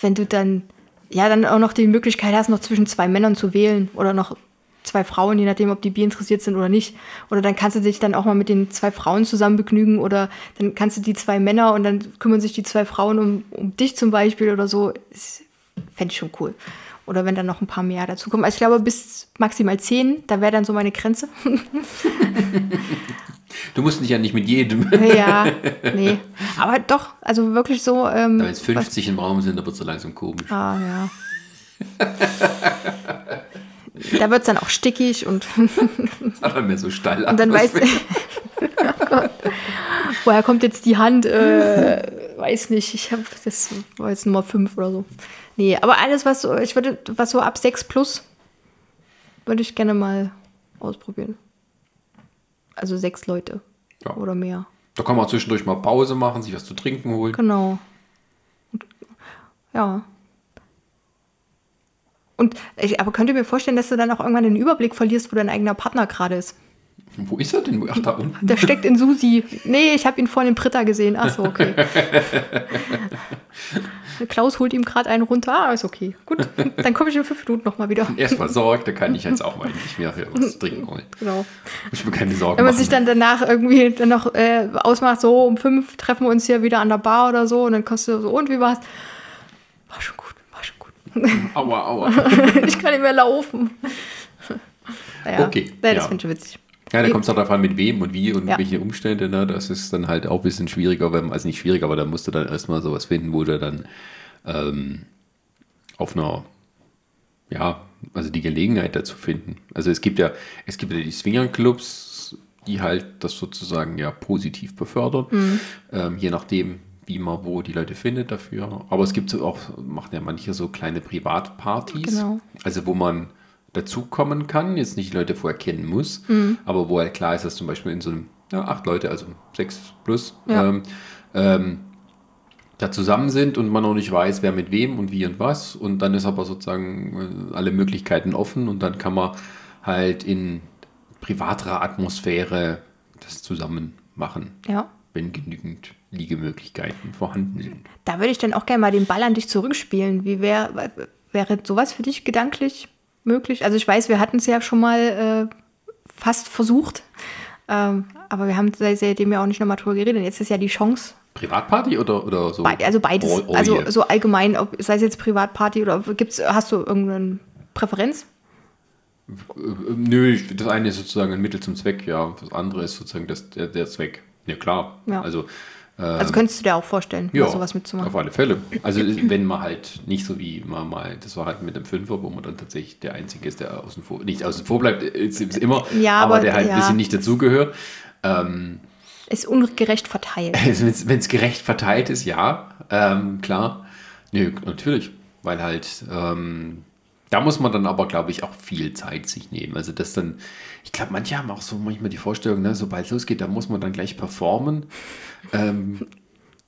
wenn du dann, ja, dann auch noch die Möglichkeit hast, noch zwischen zwei Männern zu wählen oder noch zwei Frauen, je nachdem, ob die Bier interessiert sind oder nicht. Oder dann kannst du dich dann auch mal mit den zwei Frauen zusammen begnügen oder dann kannst du die zwei Männer und dann kümmern sich die zwei Frauen um, um dich zum Beispiel oder so. Fände ich schon cool. Oder wenn dann noch ein paar mehr dazu kommen. Also ich glaube, bis maximal zehn, da wäre dann so meine Grenze. Du musst dich ja nicht mit jedem. ja, nee. Aber doch, also wirklich so. Ähm, Wenn es 50 im Raum sind, dann wird es so langsam komisch. Ah, ja. da wird es dann auch stickig und, Hat er mir so steil und dann weiß oh Gott. Woher kommt jetzt die Hand? Äh, weiß nicht. Ich habe das war jetzt Nummer 5 oder so. Nee, aber alles, was so, ich würde, was so ab 6 plus, würde ich gerne mal ausprobieren. Also sechs Leute Ja. oder mehr. Da kann man zwischendurch mal Pause machen, sich was zu trinken holen. Genau. Ja. Und ich aber könnte mir vorstellen, dass du dann auch irgendwann den Überblick verlierst, wo dein eigener Partner gerade ist. Wo ist er denn? Ach, da unten. Der steckt in Susi. Nee, ich habe ihn vorhin in Britta gesehen. Ach so, okay. Klaus holt ihm gerade einen runter. Ah, ist okay. Gut, dann komme ich in fünf Minuten nochmal wieder. Erst versorgt, da kann ich jetzt auch mal nicht mehr für was trinken holen. Genau. Ich mir keine Sorgen Wenn man machen. sich dann danach irgendwie dann noch äh, ausmacht, so um fünf treffen wir uns hier wieder an der Bar oder so und dann kostet so, und wie war's? War schon gut, war schon gut. aua, aua. ich kann nicht mehr laufen. Naja, Okay, Ja, das ja. finde ich witzig. Ja, da kommt es auch davon, mit wem und wie und Ja. welche Umstände. Ne? Das ist dann halt auch ein bisschen schwieriger, wenn, also nicht schwieriger, aber da musst du dann erstmal sowas finden, wo du dann ähm, auf einer, ja, also die Gelegenheit dazu finden. Also es gibt ja, es gibt ja die Swingerclubs, die halt das sozusagen ja positiv befördern, Mhm. ähm, je nachdem, wie man wo die Leute findet dafür. Aber es gibt so auch, machen ja manche so kleine Privatpartys, Genau. also wo man dazukommen kann, jetzt nicht die Leute vorher kennen muss, Mhm. aber wo halt klar ist, dass zum Beispiel in so einem, ja, acht Leute, also sechs plus, Ja. ähm, ähm, da zusammen sind und man noch nicht weiß, wer mit wem und wie und was. Und dann ist aber sozusagen äh, alle Möglichkeiten offen und dann kann man halt in privaterer Atmosphäre das zusammen machen, Ja. wenn genügend Liegemöglichkeiten vorhanden sind. Da würde ich dann auch gerne mal den Ball an dich zurückspielen. Wie wär, wäre sowas für dich gedanklich möglich? Also ich weiß, wir hatten es ja schon mal äh, fast versucht, ähm, aber wir haben seit- seitdem ja auch nicht nochmal drüber geredet. Jetzt ist ja die Chance, Privatparty oder, oder so? Be also beides. Oh, oh also so allgemein, ob, sei es jetzt Privatparty oder gibt's, hast du irgendeine Präferenz? Äh, Nö, das eine ist sozusagen ein Mittel zum Zweck, ja. Das andere ist sozusagen das, der, der Zweck. Ja, klar. Ja. Also, Also könntest du dir auch vorstellen, ja, sowas mitzumachen? auf alle Fälle. Also, wenn man halt nicht so wie man mal, das war halt mit dem Fünfer, wo man dann tatsächlich der Einzige ist, der außen vor, nicht außen vor bleibt, ist, ist immer, Ja, aber, aber der halt ja. ein bisschen nicht dazugehört. Ähm, Ist ungerecht verteilt. wenn es gerecht verteilt ist, ja, ähm, klar. Nö, natürlich, weil halt, ähm, da muss man dann aber, glaube ich, auch viel Zeit sich nehmen. Also das dann, ich glaube, manche haben auch so manchmal die Vorstellung, ne, sobald es losgeht, da muss man dann gleich performen. Ähm,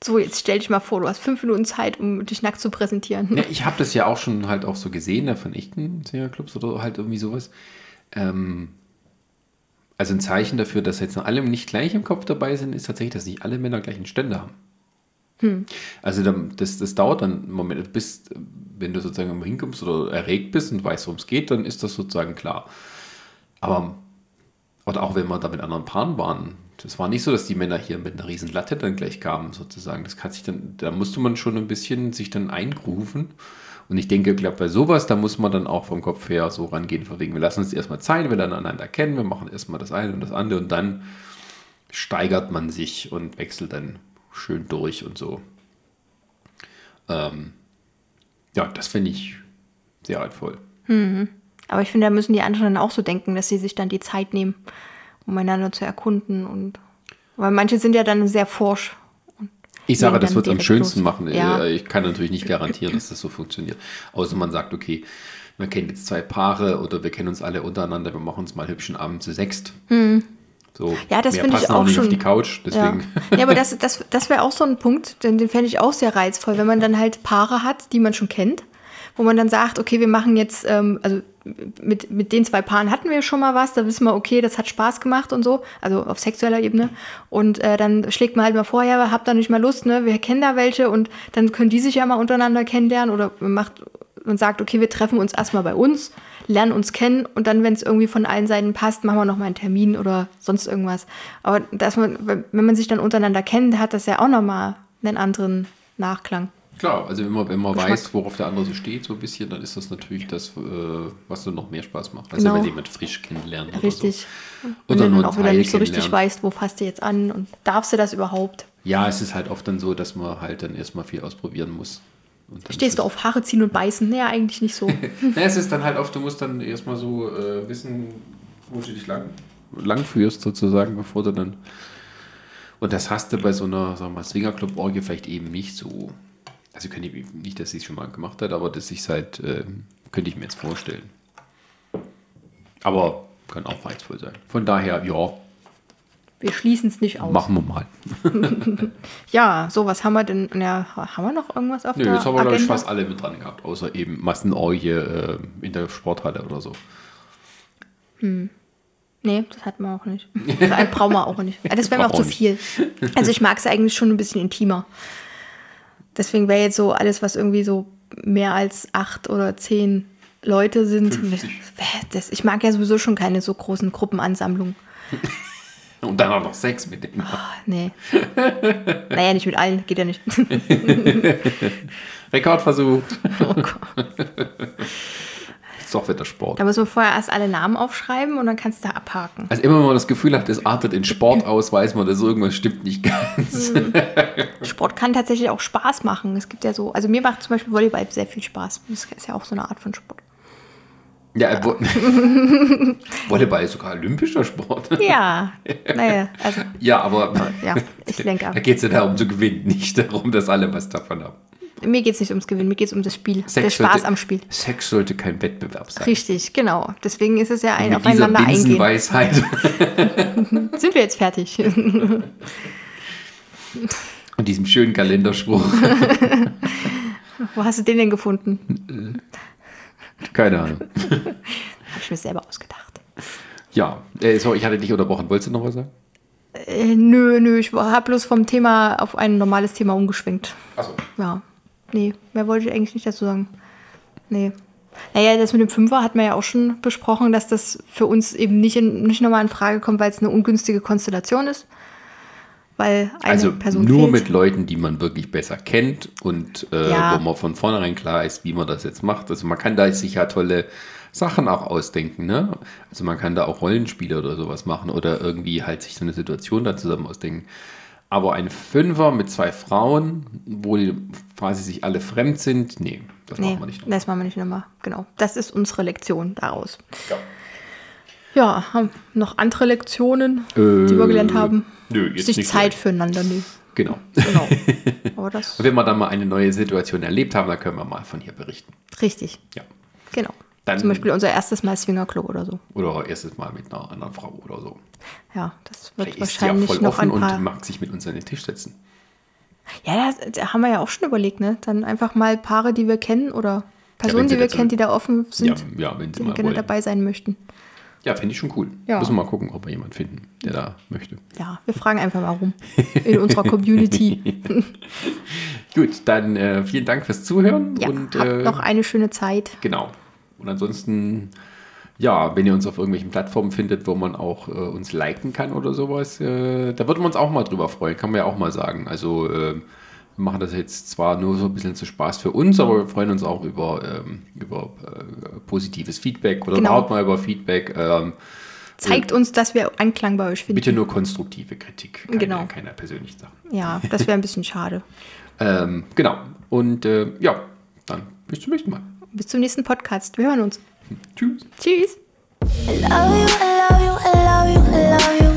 So, jetzt stell dich mal vor, du hast fünf Minuten Zeit, um dich nackt zu präsentieren. ja, ich habe das ja auch schon halt auch so gesehen, ne, von echten Singerclubs oder halt irgendwie sowas. Ähm, also ein Zeichen dafür, dass jetzt alle nicht gleich im Kopf dabei sind, ist tatsächlich, dass nicht alle Männer gleichen Ständer haben. Also dann- das, das dauert dann einen Moment. Du bist, wenn du sozusagen hinkommst oder erregt bist und weißt, worum es geht, dann ist das sozusagen klar. Aber, oder auch wenn wir da mit anderen Paaren waren, das war nicht so, dass die Männer hier mit einer riesen Latte dann gleich kamen, sozusagen. Das kann sich dann, da musste man schon ein bisschen sich dann eingrufen. Und ich denke, glaube bei sowas, da muss man dann auch vom Kopf her so rangehen, von wegen, wir lassen uns erstmal Zeit, wir lernen einander kennen, wir machen erstmal das eine und das andere und dann steigert man sich und wechselt dann schön durch und so. Ähm, ja, das finde ich sehr reizvoll. Aber ich finde, da müssen die anderen dann auch so denken, dass sie sich dann die Zeit nehmen, um einander zu erkunden. Und weil manche sind ja dann sehr forsch. Ich sage, das wird am direkt schönsten los. machen. Ja. Äh, Ich kann natürlich nicht garantieren, dass das so funktioniert. Außer man sagt, okay, man kennt jetzt zwei Paare oder wir kennen uns alle untereinander, wir machen uns mal hübschen Abend zu sechst. So. Ja, das finde ich auch nicht schon. auf die Couch, deswegen. Ja, ja aber das, das, das wäre auch so ein Punkt, den, den fände ich auch sehr reizvoll, wenn man dann halt Paare hat, die man schon kennt, wo man dann sagt, okay, wir machen jetzt, ähm, also mit, mit den zwei Paaren hatten wir schon mal was, da wissen wir, okay, das hat Spaß gemacht und so, also auf sexueller Ebene. Und äh, dann schlägt man halt mal vor, ja, habt da nicht mal Lust, ne? Wir kennen da welche und dann können die sich ja mal untereinander kennenlernen oder man macht und sagt, okay, wir treffen uns erstmal bei uns, lernen uns kennen und dann, wenn es irgendwie von allen Seiten passt, machen wir noch mal einen Termin oder sonst irgendwas. Aber dass man, wenn man sich dann untereinander kennt, hat das ja auch noch mal einen anderen Nachklang. Klar, also wenn man, wenn man Geschmack. weiß, worauf der andere so steht, so ein bisschen, dann ist das natürlich das, äh, was dann noch mehr Spaß macht. Also Genau. wenn jemand frisch kennenlernen oder Richtig. so. Und Oder wenn nur du einen auch wieder nicht so richtig weißt, wo fasst du jetzt an und darfst du das überhaupt? Ja, es ist halt oft dann so, dass man halt dann erstmal viel ausprobieren muss. Stehst du auf Haare ziehen und beißen? Naja, eigentlich nicht so. Na, es ist dann halt oft, du musst dann erstmal so äh, wissen, wo du dich lang, lang führst, sozusagen, bevor du dann. Und das hast du bei so einer, sagen wir mal, Swingerclub-Orgie vielleicht eben nicht so. Also könnte ich nicht, dass sie es schon mal gemacht hat, aber dass ich es halt, ähm, könnte ich mir jetzt vorstellen. Aber kann auch reizvoll sein. Von daher, ja, Wir schließen es nicht aus. machen wir mal. Ja, so, was haben wir denn? Ja, haben wir noch irgendwas auf Nö, der jetzt haben wir, glaube ich, fast alle mit dran gehabt, außer eben Massenorgie äh, in der Sporthalle oder so. Nee, das hatten wir auch nicht. Das brauchen wir auch nicht. Das wäre mir auch zu viel. Also ich mag es eigentlich schon ein bisschen intimer. Deswegen wäre jetzt so alles, was irgendwie so mehr als acht oder zehn Leute sind. 50. Das, ich mag ja sowieso schon keine so großen Gruppenansammlungen. Und dann auch noch Sex mit denen. Ah, Nee. naja, nicht mit allen, geht ja nicht. Rekordversuch. Oh Gott. Ist doch wieder Sport. Da müssen wir vorher erst alle Namen aufschreiben und dann kannst du da abhaken. Also immer wenn man das Gefühl hat, es artet in Sport aus, weiß man, dass irgendwas stimmt nicht ganz. Sport kann tatsächlich auch Spaß machen. Es gibt ja so, also mir macht zum Beispiel Volleyball sehr viel Spaß. Das ist ja auch so eine Art von Sport. Ja, äh, Vo- Volleyball ist sogar olympischer Sport. Ja, naja, also Ja, aber ja, ich lenke ab. da geht es ja darum zu gewinnen, nicht darum, dass alle was davon haben. Mir geht es nicht ums Gewinnen, mir geht es um das Spiel. der Sex Spaß sollte- am Spiel. Sex sollte kein Wettbewerb sein. Richtig, genau. Deswegen ist es ja ein Mit dieser Aufeinander eingehen. Binsenweisheit. Sind wir jetzt fertig? Und diesem schönen Kalenderspruch. Wo hast du den denn gefunden? Keine Ahnung. Habe ich mir selber ausgedacht. Ja, äh, sorry, ich hatte dich unterbrochen. Wolltest du noch was sagen? Äh, nö, nö, ich habe bloß vom Thema auf ein normales Thema umgeschwenkt. Achso. Ja. Nee, mehr wollte ich eigentlich nicht dazu sagen. Nee. Naja, das mit dem Fünfer hat man ja auch schon besprochen, dass das für uns eben nicht, in, nicht nochmal in Frage kommt, weil es eine ungünstige Konstellation ist. Weil eine Also Person nur fehlt. mit Leuten, die man wirklich besser kennt und äh, Ja. wo man von vornherein klar ist, wie man das jetzt macht. Also man kann da sich ja tolle Sachen auch ausdenken. Ne? Also man kann da auch Rollenspiele oder sowas machen oder irgendwie halt sich so eine Situation da zusammen ausdenken. Aber ein Fünfer mit zwei Frauen, wo die quasi sich alle fremd sind, nee, das Nee, macht man nicht. noch. das machen wir nicht nochmal. Genau. Das ist unsere Lektion daraus. Ja. Ja, haben noch andere Lektionen, die Äh, wir gelernt haben. nö, jetzt Sich nicht Zeit gleich. füreinander nehmen. Genau. Genau. Aber das Und wenn wir dann mal eine neue Situation erlebt haben, dann können wir mal von hier berichten. richtig. Ja. Genau. Dann- Zum Beispiel unser erstes Mal Swingerclub oder so. Oder erstes Mal mit einer anderen Frau oder so. Ja, das wird Vielleicht ist sie ja wahrscheinlich voll noch offen ein paar. und mag sich mit uns an den Tisch setzen. Ja, das, da haben wir ja auch schon überlegt, ne? Dann einfach mal Paare, die wir kennen oder Personen, sie die wir kennen, die da offen sind, ja, ja, wenn sie die mal gerne wollen. dabei sein möchten. Ja, finde ich schon cool. Ja. Müssen wir mal gucken, ob wir jemanden finden, der da möchte. Ja, wir fragen einfach mal rum in unserer Community. Gut, dann äh, vielen Dank fürs Zuhören. Ja, und, habt äh, noch eine schöne Zeit. Genau. Und ansonsten, ja, wenn ihr uns auf irgendwelchen Plattformen findet, wo man auch äh, uns liken kann oder sowas, äh, da würden wir uns auch mal drüber freuen, kann man ja auch mal sagen. Also äh, wir machen das jetzt zwar nur so ein bisschen zu Spaß für uns, aber wir freuen uns auch über, ähm, über äh, positives Feedback oder Genau. überhaupt mal über Feedback. Ähm, Zeigt uns, dass wir Anklang bei euch finden. bitte nur konstruktive Kritik, keine, Genau. keine persönlichen Sachen. Ja, das wäre ein bisschen schade. Ähm, genau. Und äh, ja, dann bis zum nächsten Mal. Bis zum nächsten Podcast. Wir hören uns. Tschüss. Tschüss. Love you